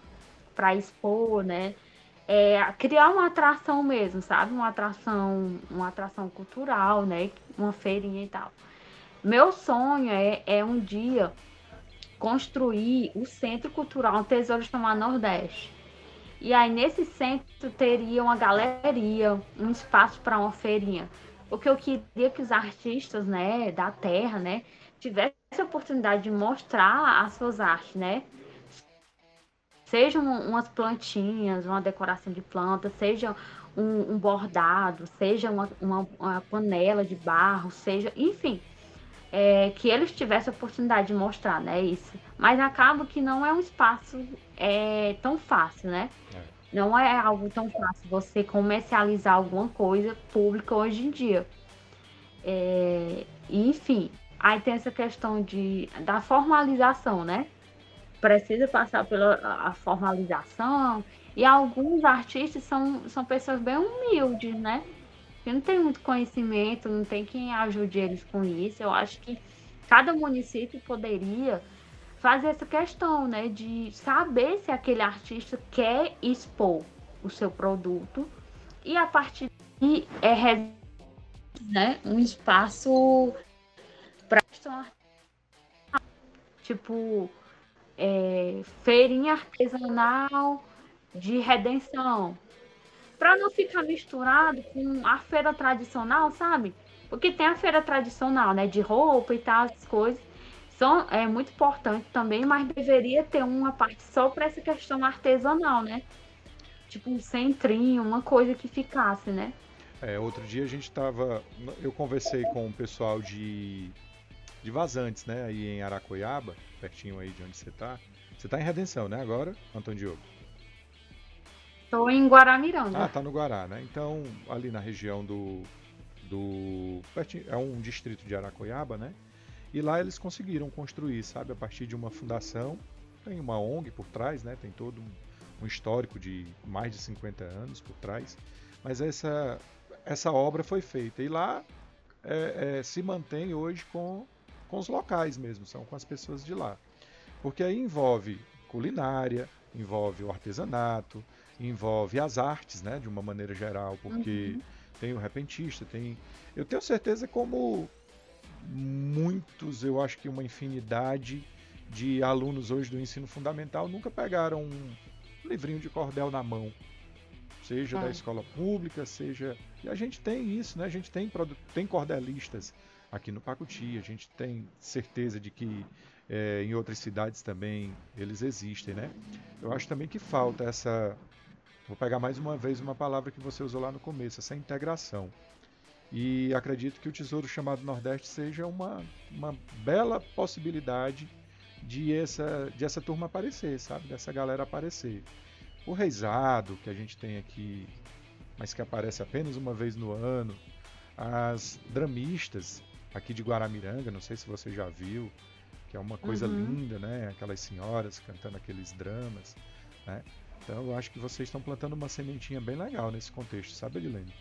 Para expor, né? É, criar uma atração mesmo, sabe? Uma atração, uma atração cultural, né? Uma feirinha e tal. Meu sonho é, é um dia construir o Centro Cultural Tesouro de Tomar Nordeste. E aí nesse centro teria uma galeria, um espaço para uma feirinha. Porque eu queria que os artistas, né, da terra, né, tivessem a oportunidade de mostrar as suas artes, né? Sejam umas plantinhas, uma decoração de plantas, seja um, um bordado, seja uma, uma, uma panela de barro, seja, enfim, é, que eles tivessem a oportunidade de mostrar, né? Isso. Mas acaba que não é um espaço é, tão fácil, né? É. Não é algo tão fácil você comercializar alguma coisa pública hoje em dia. É, enfim, aí tem essa questão de, da formalização, né? Precisa passar pela a formalização. E alguns artistas são, são pessoas bem humildes, né? que não tem muito conhecimento, não tem quem ajude eles com isso. Eu acho que cada município poderia fazer essa questão, né, de saber se aquele artista quer expor o seu produto e a partir de é né, um espaço para tipo é, feirinha artesanal de redenção, para não ficar misturado com a feira tradicional, sabe? Porque tem a feira tradicional, né, de roupa e tal, as coisas. São, é muito importante também, mas deveria ter uma parte só para essa questão artesanal, né? Tipo um centrinho, uma coisa que ficasse, né? É, outro dia a gente estava. Eu conversei com o pessoal de, de Vazantes, né? Aí em Aracoiaba, pertinho aí de onde você está. Você está em Redenção, né? Agora, Antônio Diogo? Estou em Guaramiranga. Ah, tá no Guará, né? Então, ali na região do. do é um distrito de Aracoiaba, né? E lá eles conseguiram construir, sabe, a partir de uma fundação. Tem uma ONG por trás, né? Tem todo um, um histórico de mais de 50 anos por trás. Mas essa, essa obra foi feita. E lá é, é, se mantém hoje com, com os locais mesmo, são com as pessoas de lá. Porque aí envolve culinária, envolve o artesanato, envolve as artes, né, de uma maneira geral, porque uhum. tem o repentista, tem. Eu tenho certeza como muitos, eu acho que uma infinidade de alunos hoje do ensino fundamental nunca pegaram um livrinho de cordel na mão, seja da escola pública, seja. E a gente tem isso, né? A gente tem, tem cordelistas aqui no Pacuti, a gente tem certeza de que é, em outras cidades também eles existem, né? Eu acho também que falta essa. Vou pegar mais uma vez uma palavra que você usou lá no começo, essa integração. E acredito que o Tesouro Chamado Nordeste seja uma, uma bela possibilidade de essa, de essa turma aparecer, sabe? Dessa galera aparecer. O Reisado, que a gente tem aqui, mas que aparece apenas uma vez no ano. As dramistas aqui de Guaramiranga, não sei se você já viu, que é uma coisa uhum. linda, né? Aquelas senhoras cantando aqueles dramas, né? Então eu acho que vocês estão plantando uma sementinha bem legal nesse contexto, sabe, Edilene?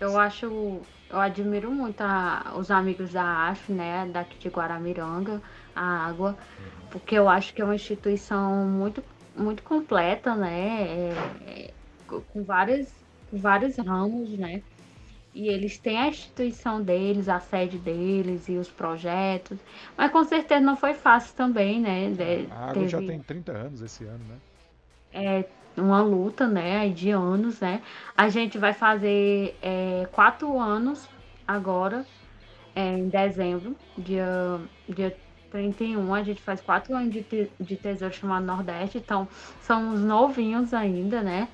Eu acho, eu admiro muito a, os amigos da AF, né, daqui de Guaramiranga, a água, uhum. porque eu acho que é uma instituição muito, muito completa, né, é, é, com vários, vários ramos, né, e eles têm a instituição deles, a sede deles e os projetos, mas com certeza não foi fácil também, né. De, a água teve... já tem 30 anos esse ano, né. É, uma luta, né, de anos, né? A gente vai fazer é, quatro anos agora, é, em dezembro, dia, dia 31, a gente faz quatro anos de, te, de Tesouro chamado Nordeste, então somos novinhos ainda, né?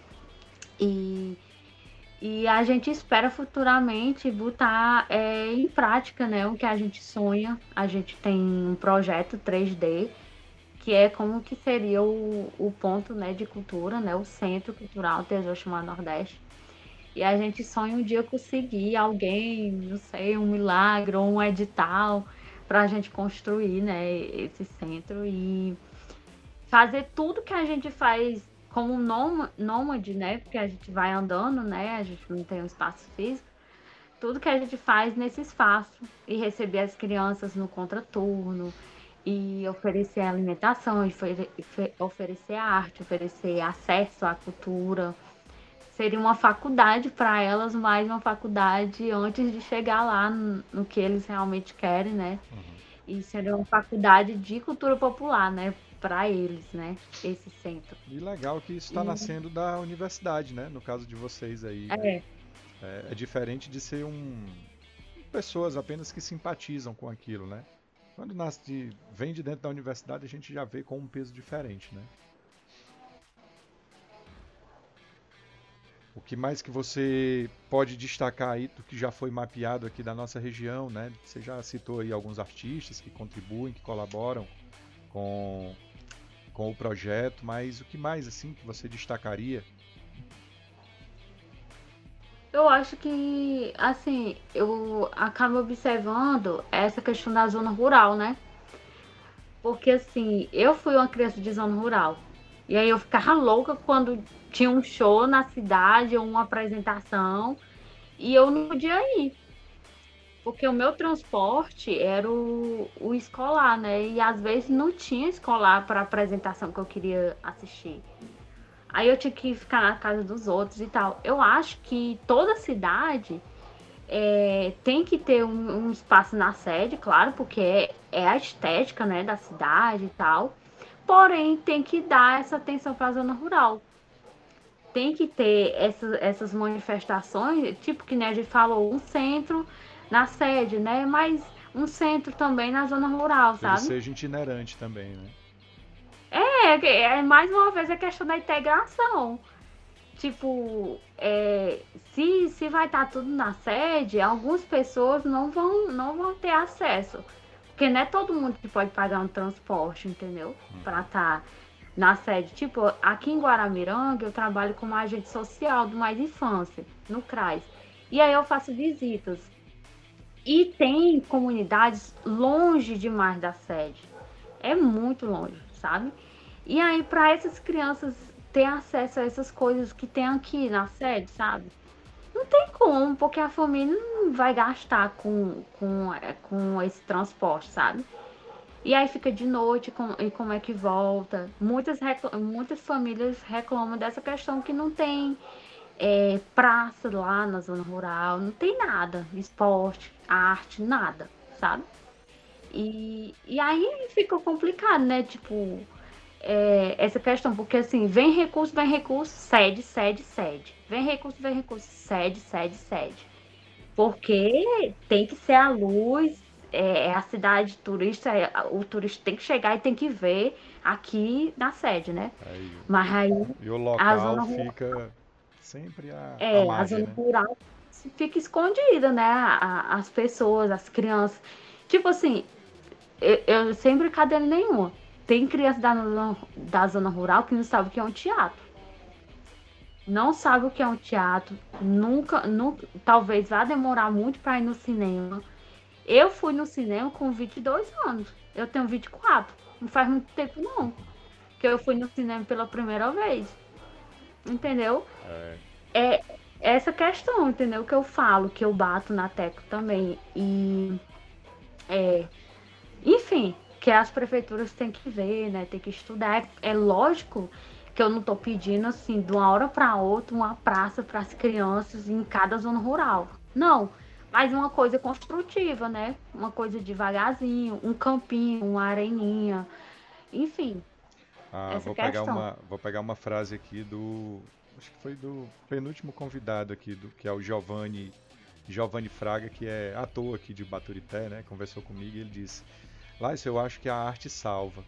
E, e a gente espera futuramente botar é, em prática, né, o que a gente sonha. A gente tem um projeto 3D, que é como que seria o, o ponto né, de cultura, né, o centro cultural chamado Nordeste. E a gente sonha um dia conseguir alguém, não sei, um milagre ou um edital para a gente construir né, esse centro e fazer tudo que a gente faz como nômade, né? Porque a gente vai andando, né? A gente não tem um espaço físico. Tudo que a gente faz nesse espaço e receber as crianças no contraturno, e oferecer alimentação, oferecer arte, oferecer acesso à cultura. Seria uma faculdade para elas, mais uma faculdade antes de chegar lá no, no que eles realmente querem, né? Uhum. E seria uma faculdade de cultura popular, né? Para eles, né? Esse centro. E legal que isso está e... nascendo da universidade, né? No caso de vocês aí. É. Né? É, é diferente de ser um pessoas apenas que simpatizam com aquilo, né? Quando nasce de, vem de dentro da universidade, a gente já vê com um peso diferente, né? O que mais que você pode destacar aí do que já foi mapeado aqui da nossa região, né? Você já citou aí alguns artistas que contribuem, que colaboram com, com o projeto, mas o que mais assim que você destacaria eu acho que, assim, eu acabo observando essa questão da zona rural, né? Porque, assim, eu fui uma criança de zona rural. E aí eu ficava louca quando tinha um show na cidade ou uma apresentação e eu não podia ir. Porque o meu transporte era o, o escolar, né? E às vezes não tinha escolar para a apresentação que eu queria assistir. Aí eu tinha que ficar na casa dos outros e tal. Eu acho que toda cidade é, tem que ter um, um, espaço na sede, claro, porque é, é, a estética né, da cidade e tal. Porém, tem que dar essa atenção para a zona rural. Tem que ter essas, essas manifestações, tipo que né, a gente falou, um centro na sede, né? Mas um centro também na zona rural, sabe? Que seja itinerante também, né? É, é mais uma vez a questão da integração. Tipo, é, se, se vai estar tá tudo na sede, algumas pessoas não vão, não vão ter acesso. Porque não é todo mundo que pode pagar um transporte, entendeu? Hum. Para estar tá na sede. Tipo, aqui em Guaramiranga eu trabalho como agente social do Mais Infância, no CRAS. E aí eu faço visitas. E tem comunidades longe demais da sede. É muito longe, sabe? E aí, para essas crianças ter acesso a essas coisas que tem aqui na sede, sabe? Não tem como, porque a família não vai gastar com, com, é, com esse transporte, sabe? E aí fica de noite com, e como é que volta. Muitas, muitas famílias reclamam dessa questão que não tem é, praça lá na zona rural, não tem nada, esporte, arte, nada, sabe? E, e aí fica complicado, né? Tipo, é, essa questão, porque assim, vem recurso, vem recurso, cede, cede, cede. Vem recurso, vem recurso, cede, cede, cede. Porque tem que ser a luz, é, é a cidade turista, é, o turista tem que chegar e tem que ver aqui na sede, né? Aí, Mas aí e o a local fica sempre à é, a margem, zona né? rural fica escondida, né? A- as pessoas, as crianças. Tipo assim, eu, eu sem brincadeira nenhuma. Tem criança da, zona- da zona rural que não sabe o que é um teatro. Não sabe o que é um teatro. Nunca, nunca talvez vá demorar muito para ir no cinema. Eu fui no cinema com 22 anos. Eu tenho 24. Não faz muito tempo, não. Que eu fui no cinema pela primeira vez. Entendeu? É, É essa questão, entendeu? Que eu falo, que eu bato na tecla também. E. É, enfim, que as prefeituras têm que ver, né? Tem que estudar. É lógico que eu não tô pedindo, assim, de uma hora para outra, uma praça para as crianças em cada zona rural. Não. Mas uma coisa construtiva, né? Uma coisa devagarzinho, um campinho, uma areninha. Enfim, ah, vou pegar uma, vou pegar uma frase aqui do, acho que foi do penúltimo convidado aqui, do, que é o Giovanni, Giovanni Fraga, que é ator aqui de Baturité, né? Conversou comigo e ele disse, Laís, eu acho que a arte salva,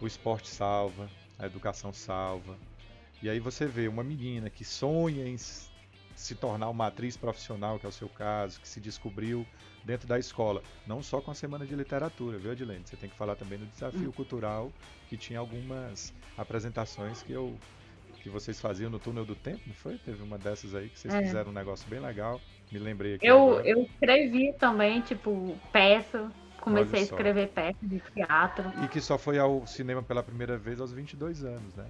o esporte salva, a educação salva. E aí você vê uma menina que sonha em se tornar uma atriz profissional, que é o seu caso, que se descobriu dentro da escola, não só com a semana de literatura, viu, Adilene? Você tem que falar também do desafio cultural, que tinha algumas apresentações que eu que vocês faziam no túnel do tempo, não foi? Teve uma dessas aí que vocês É. fizeram um negócio bem legal. Me lembrei aqui Eu, agora. eu escrevi também, tipo, peça. Comecei a escrever peça de teatro. E que só foi ao cinema pela primeira vez aos 22 anos, né?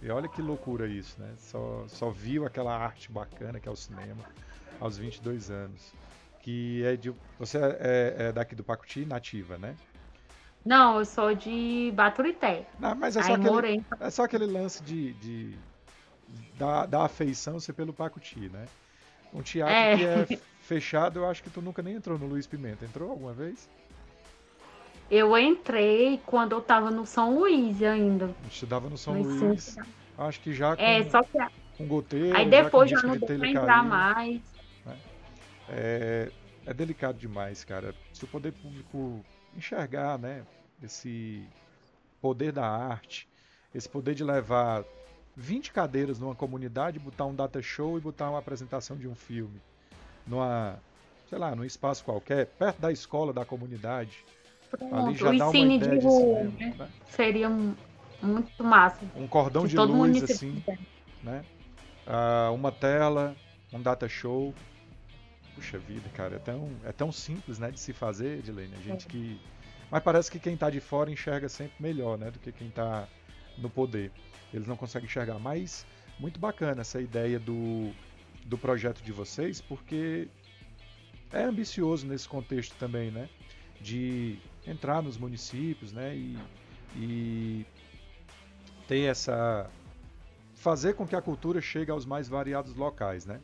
E olha que loucura isso, né? Só, só viu aquela arte bacana que é o cinema aos 22 anos. Que é de. Você é, é- é daqui do Pacuti, nativa, né? Não, eu sou de Baturité. Não, mas é só Aí aquele, morei. é só aquele lance de, de- da, da afeição ser pelo Pacuti, né? Um teatro É. que é fechado, eu acho que tu nunca nem entrou no Luiz Pimenta. Entrou alguma vez? Eu entrei quando eu tava no São Luís ainda. Estudava no São ensino Luís, acho que já com, É, só que com goteiro, aí já depois já disco não de deu pra entrar caiu. mais. É, é delicado demais, cara. Se o poder público enxergar, né, esse poder da arte, esse poder de levar 20 cadeiras numa comunidade, botar um data show e botar uma apresentação de um filme numa, sei lá, num espaço qualquer, perto da escola da comunidade, ali Pronto, já o dá uma ideia de de rua, né? né? Seria um- muito massa. Um cordão de todo luz assim, né? Ah, uma tela, um data show. Puxa vida, cara, é tão, é tão simples, né, de se fazer, Edilene. A gente que. Mas parece que quem tá de fora enxerga sempre melhor, né, do que quem tá no poder. Eles não conseguem enxergar. Mas muito bacana essa ideia do, do projeto de vocês, porque é ambicioso nesse contexto também, né? De entrar nos municípios, né? E, e ter essa. fazer com que a cultura chegue aos mais variados locais, né?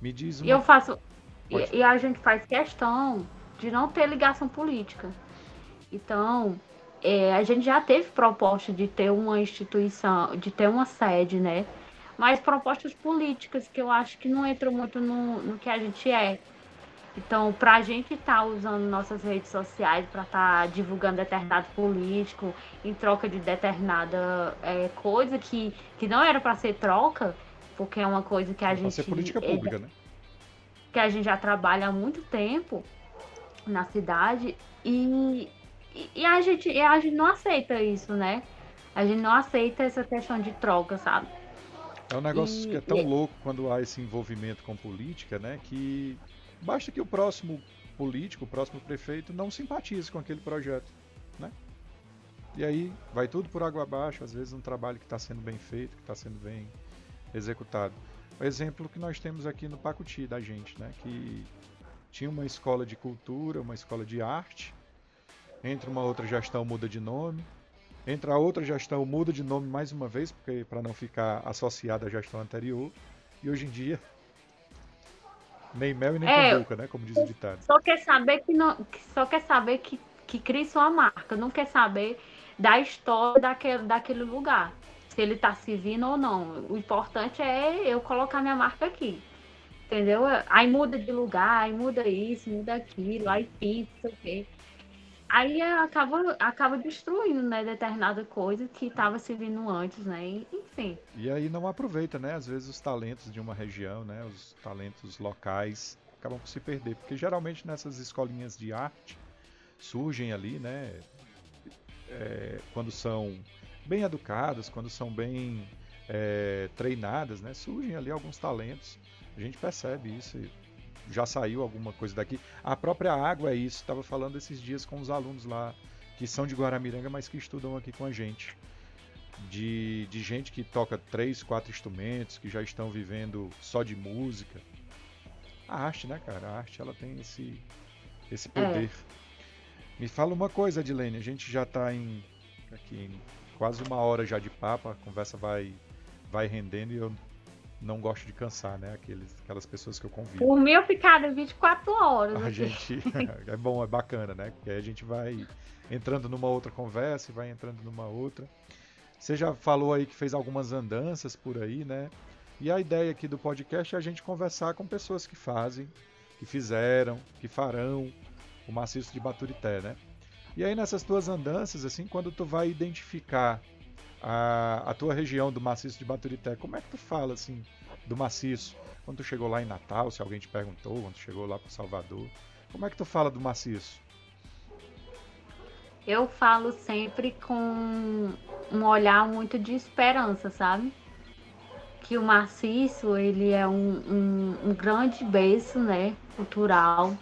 Me diz E eu uma. faço. E, e a gente faz questão de não ter ligação política. Então, é, a gente já teve proposta de ter uma instituição, de ter uma sede, né? Mas propostas políticas que eu acho que não entram muito no, no que a gente é. Então, para a gente estar usando nossas redes sociais para estar divulgando determinado político em troca de determinada é, coisa que, que não era para ser troca, porque é uma coisa que a Pra gente ser política é, pública, né? que a gente já trabalha há muito tempo na cidade e, e, e a, gente, e a gente não aceita isso, né? A gente não aceita essa questão de troca, sabe? É um negócio E- que é tão e- louco quando há esse envolvimento com política, né? Que basta que o próximo político, o próximo prefeito, não simpatize com aquele projeto, né? E aí vai tudo por água abaixo, às vezes um trabalho que está sendo bem feito, que está sendo bem executado. O exemplo que nós temos aqui no Pacuti da gente, né? Que tinha uma escola de cultura, uma escola de arte, entra uma outra gestão muda de nome, entra a outra gestão muda de nome mais uma vez, porque para não ficar associada à gestão anterior, e hoje em dia nem mel e nem É. né? Como diz o ditado. Só quer saber que não, só quer saber que que crie sua marca, não quer saber da história daquele, daquele lugar, se ele está servindo ou não. O importante é eu colocar minha marca aqui. Entendeu? Aí muda de lugar, aí muda isso, muda aquilo, aí pinta, não sei o quê. Aí acaba, acaba destruindo, né, determinada coisa que estava servindo antes, né? Enfim. E aí não aproveita, né? Às vezes os talentos de uma região, né? Os talentos locais acabam por se perder. Porque geralmente nessas escolinhas de arte surgem ali, né? É, quando são bem educadas, quando são bem é, treinadas, né? Surgem ali alguns talentos. A gente percebe isso já saiu alguma coisa daqui. A própria água é isso. Estava falando esses dias com os alunos lá que são de Guaramiranga, mas que estudam aqui com a gente. De, de gente que toca três, quatro instrumentos, que já estão vivendo só de música. A arte, né, cara? A arte ela tem esse, esse poder. É. Me fala uma coisa, Adilene. A gente já está em, aqui em quase uma hora já de papo. A conversa vai, vai rendendo e eu não gosto de cansar, né? Aqueles, aquelas pessoas que eu convido. Por mim, eu ficaria 24 horas. A gente. é bom, é bacana, né? Porque aí a gente vai entrando numa outra conversa e vai entrando numa outra. Você já falou aí que fez algumas andanças por aí, né? E a ideia aqui do podcast é a gente conversar com pessoas que fazem, que fizeram, que farão o maciço de Baturité, né? E aí nessas tuas andanças, assim, quando tu vai identificar a, a tua região do maciço de Baturité, como é que tu fala assim do maciço? Quando tu chegou lá em Natal, se alguém te perguntou, quando tu chegou lá para Salvador, como é que tu fala do maciço? Eu falo sempre com um olhar muito de esperança, sabe? Que o maciço ele é um, um, um grande berço, né, cultural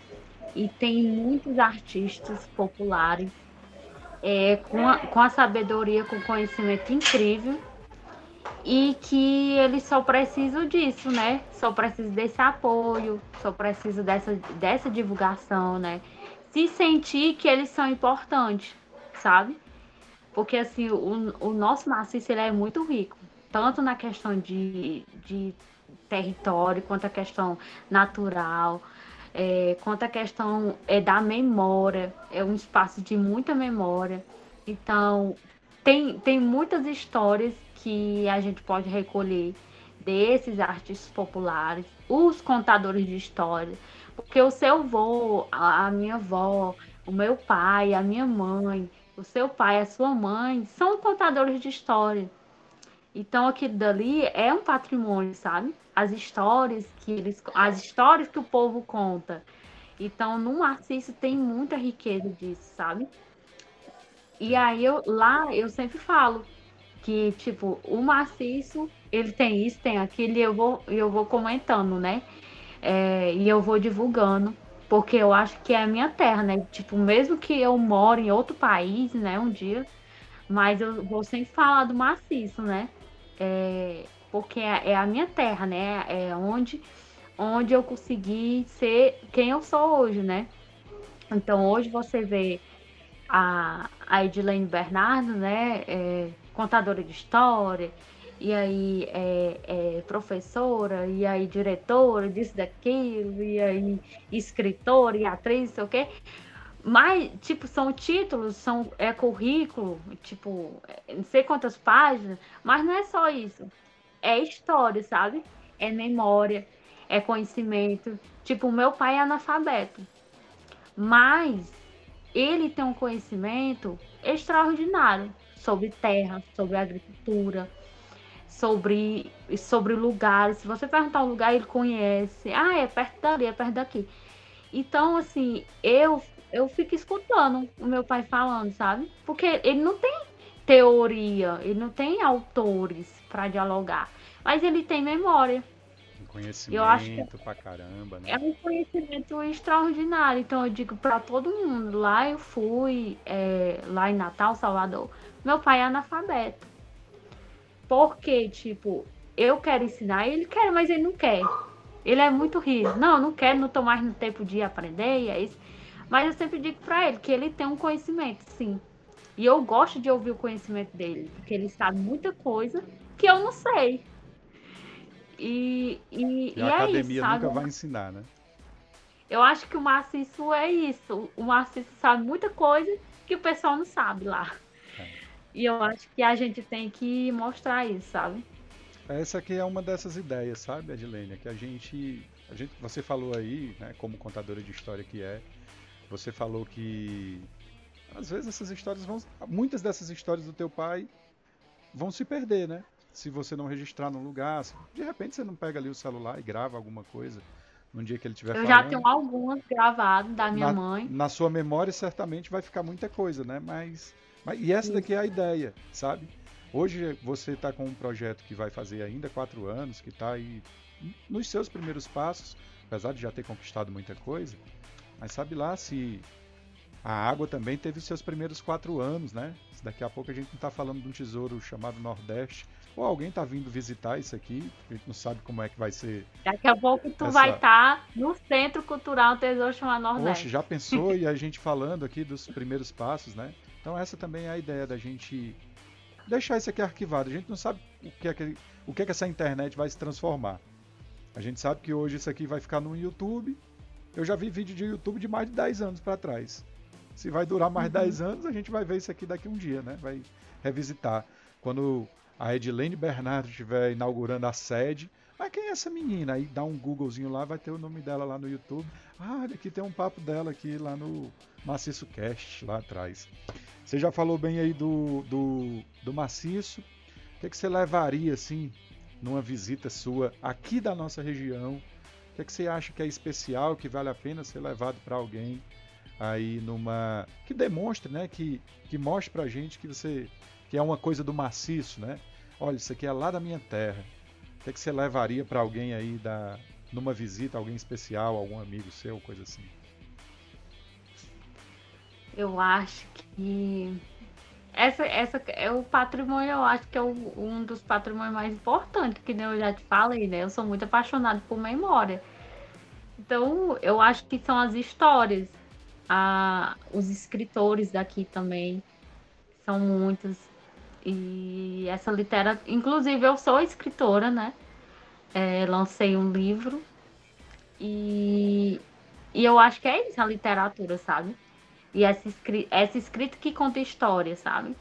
e tem muitos artistas populares é, com, a, com a sabedoria, com conhecimento incrível e que eles só precisam disso, né? Só precisam desse apoio, só precisam dessa, dessa divulgação, né? Se sentir que eles são importantes, sabe? Porque assim, o, o nosso maciço ele é muito rico, tanto na questão de, de território quanto a questão natural, é, quanto à questão é, da memória, é um espaço de muita memória. Então, tem, tem muitas histórias que a gente pode recolher desses artistas populares, os contadores de história, porque o seu avô, a minha avó, o meu pai, a minha mãe, o seu pai, a sua mãe, são contadores de história. Então aquilo dali é um patrimônio, sabe? As histórias que eles, as histórias que o povo conta. Então no Narciso tem muita riqueza disso, sabe? E aí eu lá eu sempre falo que tipo o maciço ele tem isso, tem aquilo e eu vou eu vou comentando, né? É, e eu vou divulgando porque eu acho que é a minha terra, né? Tipo mesmo que eu moro em outro país, né? Um dia, mas eu vou sempre falar do maciço, né? É, porque é, é, a minha terra, né? É onde, onde eu consegui ser quem eu sou hoje, né? Então hoje você vê a, a Edilene Bernardo, né? É, contadora de história, e aí é, é, professora, e aí diretora, disso, daquilo, e aí escritora, e atriz, sei o quê. Mas, tipo, são títulos, são, é currículo, tipo, não sei quantas páginas, mas não é só isso. É história, sabe? É memória, é conhecimento. Tipo, meu pai é analfabeto. Mas ele tem um conhecimento extraordinário sobre terra, sobre agricultura, sobre, sobre lugares. Se você perguntar um lugar, ele conhece. Ah, é perto dali, é perto daqui. Então, assim, eu eu fico escutando o meu pai falando, sabe? Porque ele não tem teoria, ele não tem autores para dialogar, mas ele tem memória. Um conhecimento eu acho que pra caramba, né? É um conhecimento extraordinário. Então eu digo para todo mundo, lá eu fui, é, lá em Natal, Salvador, meu pai é analfabeto. Porque, tipo, eu quero ensinar, ele quer, mas ele não quer. Ele é muito rígido. Não, não quero, não tô mais no tempo de aprender, e é isso. Mas eu sempre digo para ele que ele tem um conhecimento, sim. E eu gosto de ouvir o conhecimento dele, porque ele sabe muita coisa que eu não sei. E, e, e, e a é academia nunca vai ensinar, né? Eu acho que o maciço é isso. O maciço sabe muita coisa que o pessoal não sabe lá. É. E eu acho que a gente tem que mostrar isso, sabe? Essa aqui é uma dessas ideias, sabe, Adilênia? Que a gente, a gente. Você falou aí, né, como contadora de história que é, você falou que às vezes essas histórias vão. Muitas dessas histórias do teu pai vão se perder, né? Se você não registrar num lugar. De repente você não pega ali o celular e grava alguma coisa num dia que ele tiver Eu falando. já tenho algumas gravadas da minha na, mãe. Na sua memória certamente vai ficar muita coisa, né? Mas, mas e essa daqui é a ideia, sabe? Hoje você está com um projeto que vai fazer ainda quatro anos, que está aí nos seus primeiros passos, apesar de já ter conquistado muita coisa. Mas sabe lá se a água também teve seus primeiros quatro anos, né? Daqui a pouco a gente não está falando de um tesouro chamado Nordeste, ou alguém está vindo visitar isso aqui, a gente não sabe como é que vai ser. Daqui a pouco tu essa... vai estar tá no Centro Cultural Tesouro chamado Nordeste. Poxa, já pensou e a gente falando aqui dos primeiros passos, né? Então essa também é a ideia da gente deixar isso aqui arquivado. A gente não sabe o que é que, o que, é que essa internet vai se transformar. A gente sabe que hoje isso aqui vai ficar no YouTube. Eu já vi vídeo de YouTube de mais de 10 anos para trás. Se vai durar mais uhum. 10 anos, a gente vai ver isso aqui daqui um dia, né? Vai revisitar. Quando a Edilene Bernardo estiver inaugurando a sede. Mas quem é essa menina? Aí dá um Googlezinho lá, vai ter o nome dela lá no YouTube. Ah, aqui tem um papo dela aqui lá no Maciço Cast, lá atrás. Você já falou bem aí do, do, do Maciço. O que, é que você levaria, assim, numa visita sua aqui da nossa região? O que, é que você acha que é especial, que vale a pena ser levado para alguém aí numa... Que demonstre, né? Que, que mostre pra gente que você que é uma coisa do maciço, né? Olha, isso aqui é lá da minha terra. O que, é que você levaria para alguém aí da, numa visita, alguém especial, algum amigo seu, coisa assim? Eu acho que essa, essa é o patrimônio, eu acho que é o, um dos patrimônios mais importantes, que eu já te falei, né? Eu sou muito apaixonado por memória. Então, eu acho que são as histórias, a, os escritores daqui também, são muitos. E essa literatura. Inclusive, eu sou escritora, né? É, lancei um livro. E, e eu acho que é isso a literatura, sabe? E essa, essa escrita que conta história, sabe?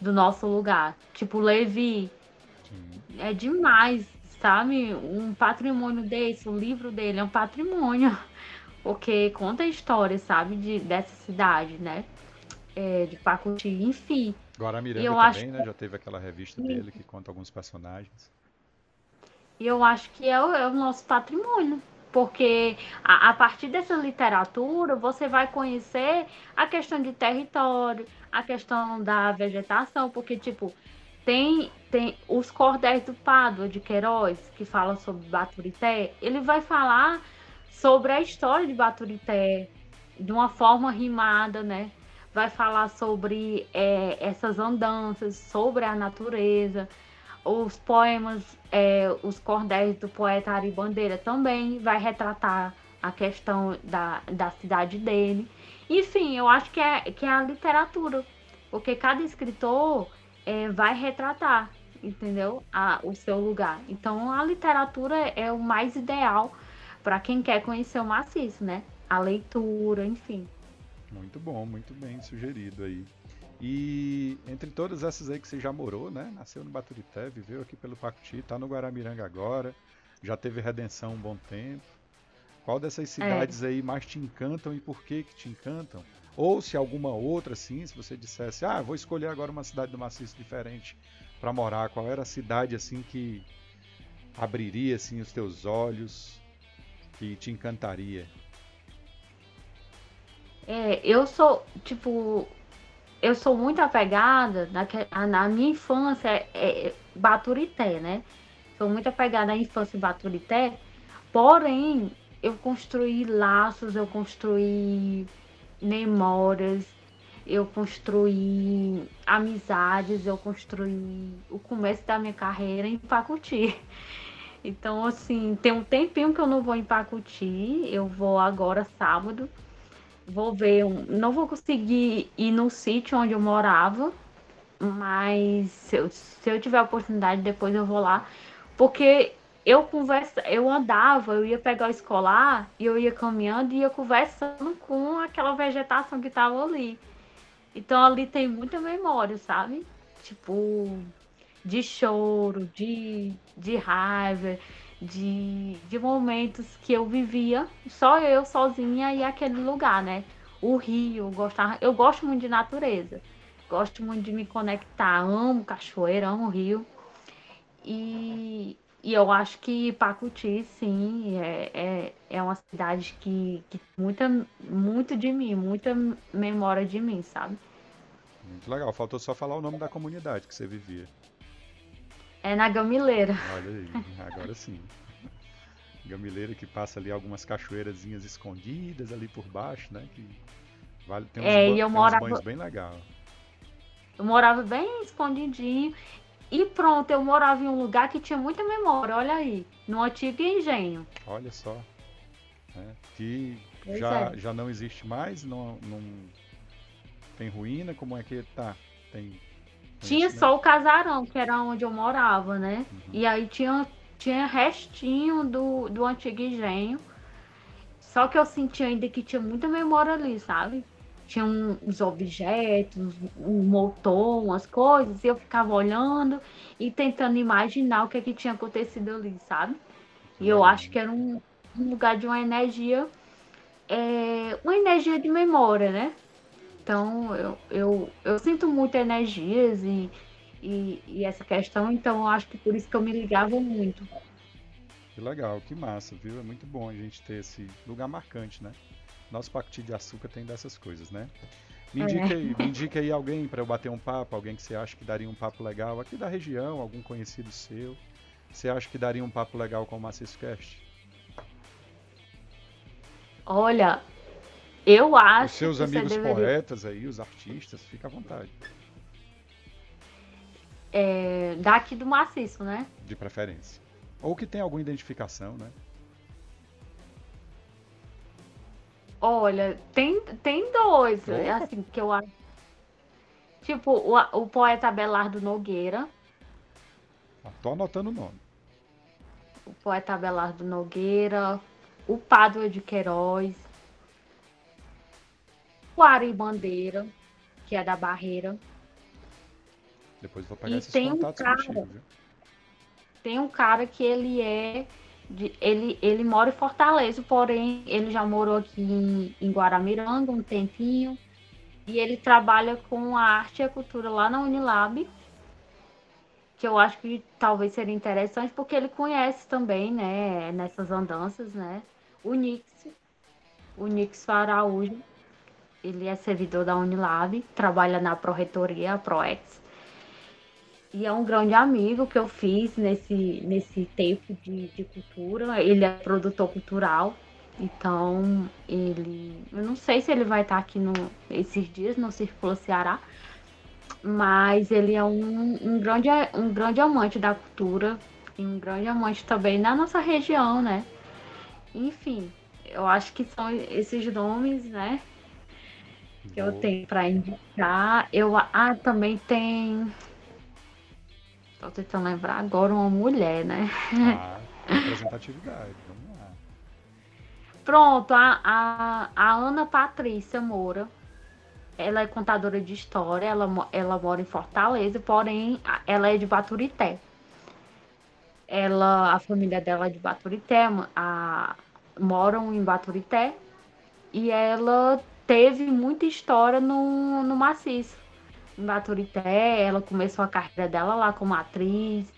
Do nosso lugar. Tipo, Levi. Sim. É demais, sabe? Um patrimônio desse, o livro dele é um patrimônio. Porque conta a história, sabe? De, dessa cidade, né? É, de Pacuti, enfim. Guaramiranga eu também, acho... né? Já teve aquela revista dele que conta alguns personagens. E eu acho que é o, é o nosso patrimônio. Porque a, a, partir dessa literatura você vai conhecer a questão de território, a questão da vegetação, porque, tipo, tem, tem os cordéis do Pádua de Queiroz, que fala sobre Baturité, ele vai falar sobre a história de Baturité de uma forma rimada, né? vai falar sobre é, essas andanças, sobre a natureza. Os poemas, é, os cordéis do poeta Ari Bandeira também vai retratar a questão da, da cidade dele. Enfim, eu acho que é, que é a literatura, porque cada escritor é, vai retratar, entendeu? A, o seu lugar. Então, a literatura é o mais ideal para quem quer conhecer o maciço, né? A leitura, enfim. Muito bom, muito bem sugerido aí. E entre todas essas aí que você já morou, né? Nasceu no Baturité, viveu aqui pelo Pacuti, tá no Guaramiranga agora, já teve redenção um bom tempo. Qual dessas cidades é. aí mais te encantam e por que que te encantam? Ou se alguma outra, assim, se você dissesse, ah, vou escolher agora uma cidade do maciço diferente para morar, qual era a cidade assim que abriria assim os teus olhos, que te encantaria? É, eu sou, tipo, eu sou muito apegada na, na minha infância é, é, Baturité, né? Sou muito apegada à infância Baturité, porém eu construí laços, eu construí memórias, eu construí amizades, eu construí o começo da minha carreira em Pacuti. Então, assim, tem um tempinho que eu não vou em Pacuti, eu vou agora sábado vou ver, um, não vou conseguir ir no sítio onde eu morava, mas se eu, se eu tiver oportunidade, depois eu vou lá, porque eu conversa, eu andava, eu ia pegar o escolar e eu ia caminhando e ia conversando com aquela vegetação que tava ali. Então ali tem muita memória, sabe? Tipo, de choro, de, de raiva, de, de momentos que eu vivia, só eu sozinha e aquele lugar, né? O rio, eu, gostava, eu gosto muito de natureza, gosto muito de me conectar, amo cachoeira, amo rio. E, e eu acho que Pacuti, sim, é, é, é uma cidade que, que muita, muito de mim, muita memória de mim, sabe? Muito legal. Faltou só falar o nome da comunidade que você vivia. É na Gamileira. Olha aí, agora sim. Gamileira que passa ali algumas cachoeirazinhas escondidas ali por baixo, né? Que vale, tem uns, é, e eu morava... banhos bem legal. Eu morava bem escondidinho e pronto, eu morava em um lugar que tinha muita memória, olha aí, no antigo engenho. Olha só. É, que já, é. já não existe mais, não, não tem ruína, como é que tá? Tem tinha só o casarão, que era onde eu morava, né? Uhum. E aí tinha, tinha restinho do, do antigo engenho. Só que eu senti ainda que tinha muita memória ali, sabe? Tinha uns objetos, um motor, umas coisas, e eu ficava olhando e tentando imaginar o que, é que tinha acontecido ali, sabe? E eu acho que era um, um lugar de uma energia, é, uma energia de memória, né? Então, eu, eu, eu sinto muito energias e, e, e, essa questão, então eu acho que por isso que eu me ligava muito. Que legal, que massa, viu? É muito bom a gente ter esse lugar marcante, né? Nosso pacote de açúcar tem dessas coisas, né? Me indique, é. aí, me indique aí alguém para eu bater um papo, alguém que você acha que daria um papo legal aqui da região, algum conhecido seu. Você acha que daria um papo legal com o Maciço Cast? Olha, eu acho. Os seus amigos deveria... poetas aí, os artistas, fica à vontade. É, daqui do maciço, né? De preferência. Ou que tem alguma identificação, né? Olha, tem, tem dois, é assim, que eu acho. Tipo, o, o poeta Abelardo Nogueira. Ah, tô anotando o nome. O poeta Abelardo Nogueira, o Padre de Queiroz, o Ari Bandeira, que é da Barreira. Depois vou pegar e esses tem contatos um cara, contigo, viu? Tem um cara que ele é. De, ele, ele mora em Fortaleza, porém ele já morou aqui em, em Guaramiranga um tempinho. E ele trabalha com a arte e a cultura lá na Unilab. Que eu acho que talvez seria interessante, porque ele conhece também, né, nessas andanças, né? O Nix, o Nix Araújo ele é servidor da Unilab, trabalha na Proreitoria, ProEx. E é um grande amigo que eu fiz nesse, nesse tempo de, de cultura. Ele é produtor cultural, então ele. Eu não sei se ele vai estar aqui no, esses dias no Círculo Ceará, mas ele é um, um, grande, um grande amante da cultura e um grande amante também na nossa região, né? Enfim, eu acho que são esses nomes, né? Que eu tenho para indicar. Eu, ah, também tem. Tô tentando lembrar agora uma mulher, né? Ah, representatividade, vamos lá. Pronto, a, a, a Ana Patrícia Moura. Ela é contadora de história, ela, ela mora em Fortaleza, porém ela é de Baturité. Ela, a família dela é de Baturité, a, moram em Baturité. E ela teve muita história no, no maciço. Em Baturité, ela começou a carreira dela lá como atriz.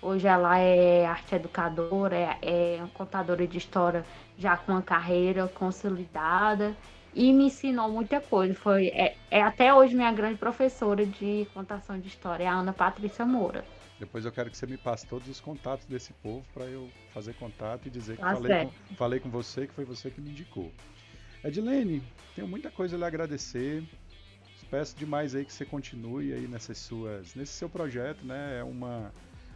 Hoje ela é arte educadora, é, é contadora de história já com uma carreira consolidada e me ensinou muita coisa. Foi é, é, até hoje minha grande professora de contação de história, é a Ana Patrícia Moura. Depois eu quero que você me passe todos os contatos desse povo para eu fazer contato e dizer que tá falei, com, falei com você, que foi você que me indicou. Edilene, tenho muita coisa a lhe agradecer. Peço demais aí que você continue aí nessas suas, nesse seu projeto, né? É uma,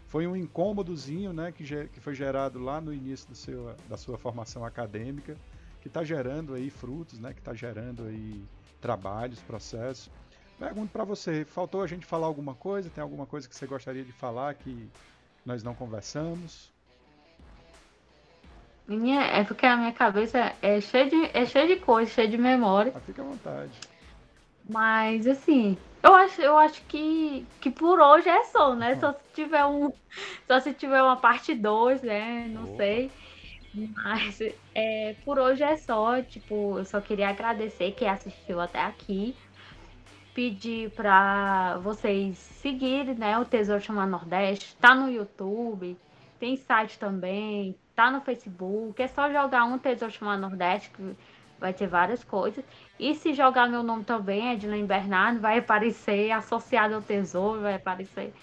foi um incômodozinho, né, que, que foi gerado lá no início do seu, da sua formação acadêmica, que está gerando aí frutos, né? Que está gerando aí trabalhos, processos. Pergunto para você, faltou a gente falar alguma coisa? Tem alguma coisa que você gostaria de falar que nós não conversamos? Minha, é porque a minha cabeça é cheia de, é cheia de coisa, cheia de memória. Ah, fica à vontade. Mas assim, eu acho, eu acho que, que por hoje é só, né? Só se tiver um. Só se tiver uma parte 2, né? Não Opa. sei. Mas é, por hoje é só. Tipo, eu só queria agradecer quem assistiu até aqui. Pedir para vocês seguirem, né? O Tesouro Chamar Nordeste. Tá no YouTube, tem site também, tá no Facebook. É só jogar um Tesouro Chamar Nordeste, que vai ter várias coisas. E se jogar meu nome também, Edilene Bernardo, vai aparecer associado ao Tesouro, vai aparecer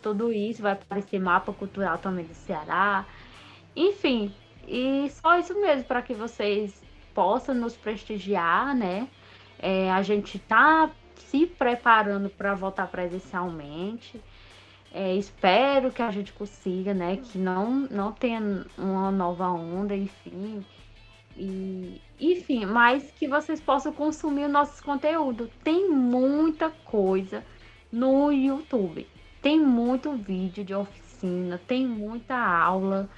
tudo isso, vai aparecer mapa cultural também do Ceará. Enfim, e só isso mesmo para que vocês possam nos prestigiar, né? É, a gente tá se preparando para voltar presencialmente. É, espero que a gente consiga, né? Que não, não tenha uma nova onda, enfim. E, enfim, mas que vocês possam consumir o nosso conteúdo. Tem muita coisa no YouTube. Tem muito vídeo de oficina, tem muita aula,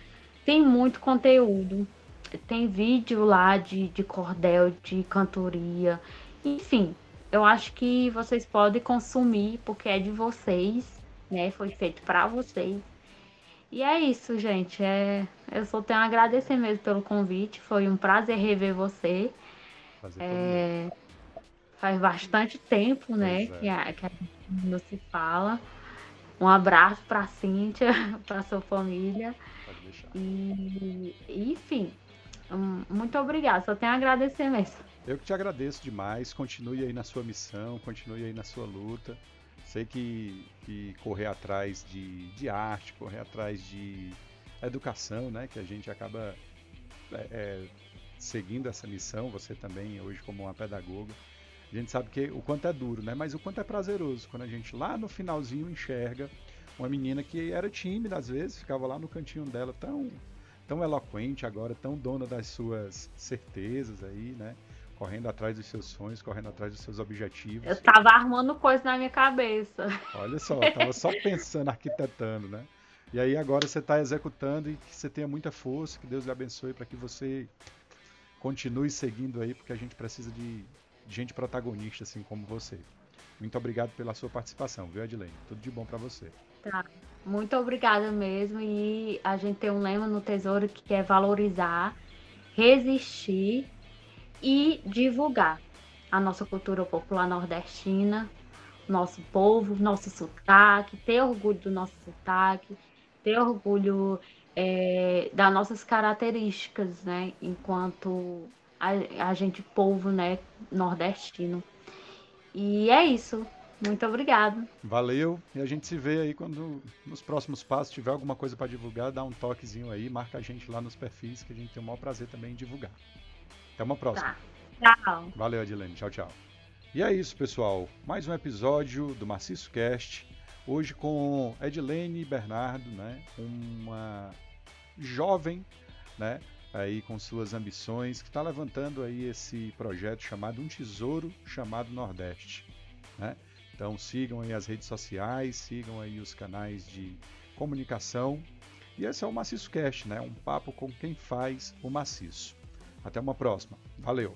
tem muito conteúdo. Tem vídeo lá de, de cordel, de cantoria. Enfim, eu acho que vocês podem consumir porque é de vocês, né? Foi feito para vocês. E é isso, gente. É, eu só tenho a agradecer mesmo pelo convite. Foi um prazer rever você. É, faz bastante tempo, né, é. que, a, que a gente não se fala. Um abraço para Cíntia, para sua família. E, enfim, muito obrigada. Só tenho a agradecer mesmo. Eu que te agradeço demais. Continue aí na sua missão, continue aí na sua luta. Sei que, que correr atrás de, de arte, correr atrás de educação, né? Que a gente acaba é, é, seguindo essa missão, você também, hoje como uma pedagoga. A gente sabe que o quanto é duro, né? Mas o quanto é prazeroso quando a gente lá no finalzinho enxerga uma menina que era tímida às vezes, ficava lá no cantinho dela tão tão eloquente agora, tão dona das suas certezas aí, né? Correndo atrás dos seus sonhos, correndo atrás dos seus objetivos. Eu tava arrumando coisa na minha cabeça. Olha só, tava só pensando, arquitetando, né? E aí agora você está executando e que você tenha muita força, que Deus lhe abençoe para que você continue seguindo aí, porque a gente precisa de, de gente protagonista assim como você. Muito obrigado pela sua participação, viu, Edilene? Tudo de bom para você. Tá. Muito obrigada mesmo. E a gente tem um lema no Tesouro que é valorizar, resistir e divulgar a nossa cultura popular nordestina, nosso povo, nosso sotaque, ter orgulho do nosso sotaque, ter orgulho é, das nossas características, né, enquanto a, a gente povo, né, nordestino. E é isso. Muito obrigada. Valeu. E a gente se vê aí quando nos próximos passos tiver alguma coisa para divulgar, dá um toquezinho aí, marca a gente lá nos perfis que a gente tem o maior prazer também em divulgar. Até uma próxima. Tá. Tchau. Valeu, Adilene. Tchau, tchau. E é isso, pessoal. Mais um episódio do Maciço Cast. Hoje com Edilene Bernardo, né? Uma jovem, né? Aí com suas ambições, que está levantando aí esse projeto chamado Um Tesouro Chamado Nordeste, né? Então sigam aí as redes sociais, sigam aí os canais de comunicação. E esse é o Maciço Cast, né? Um papo com quem faz o maciço. Até uma próxima. Valeu!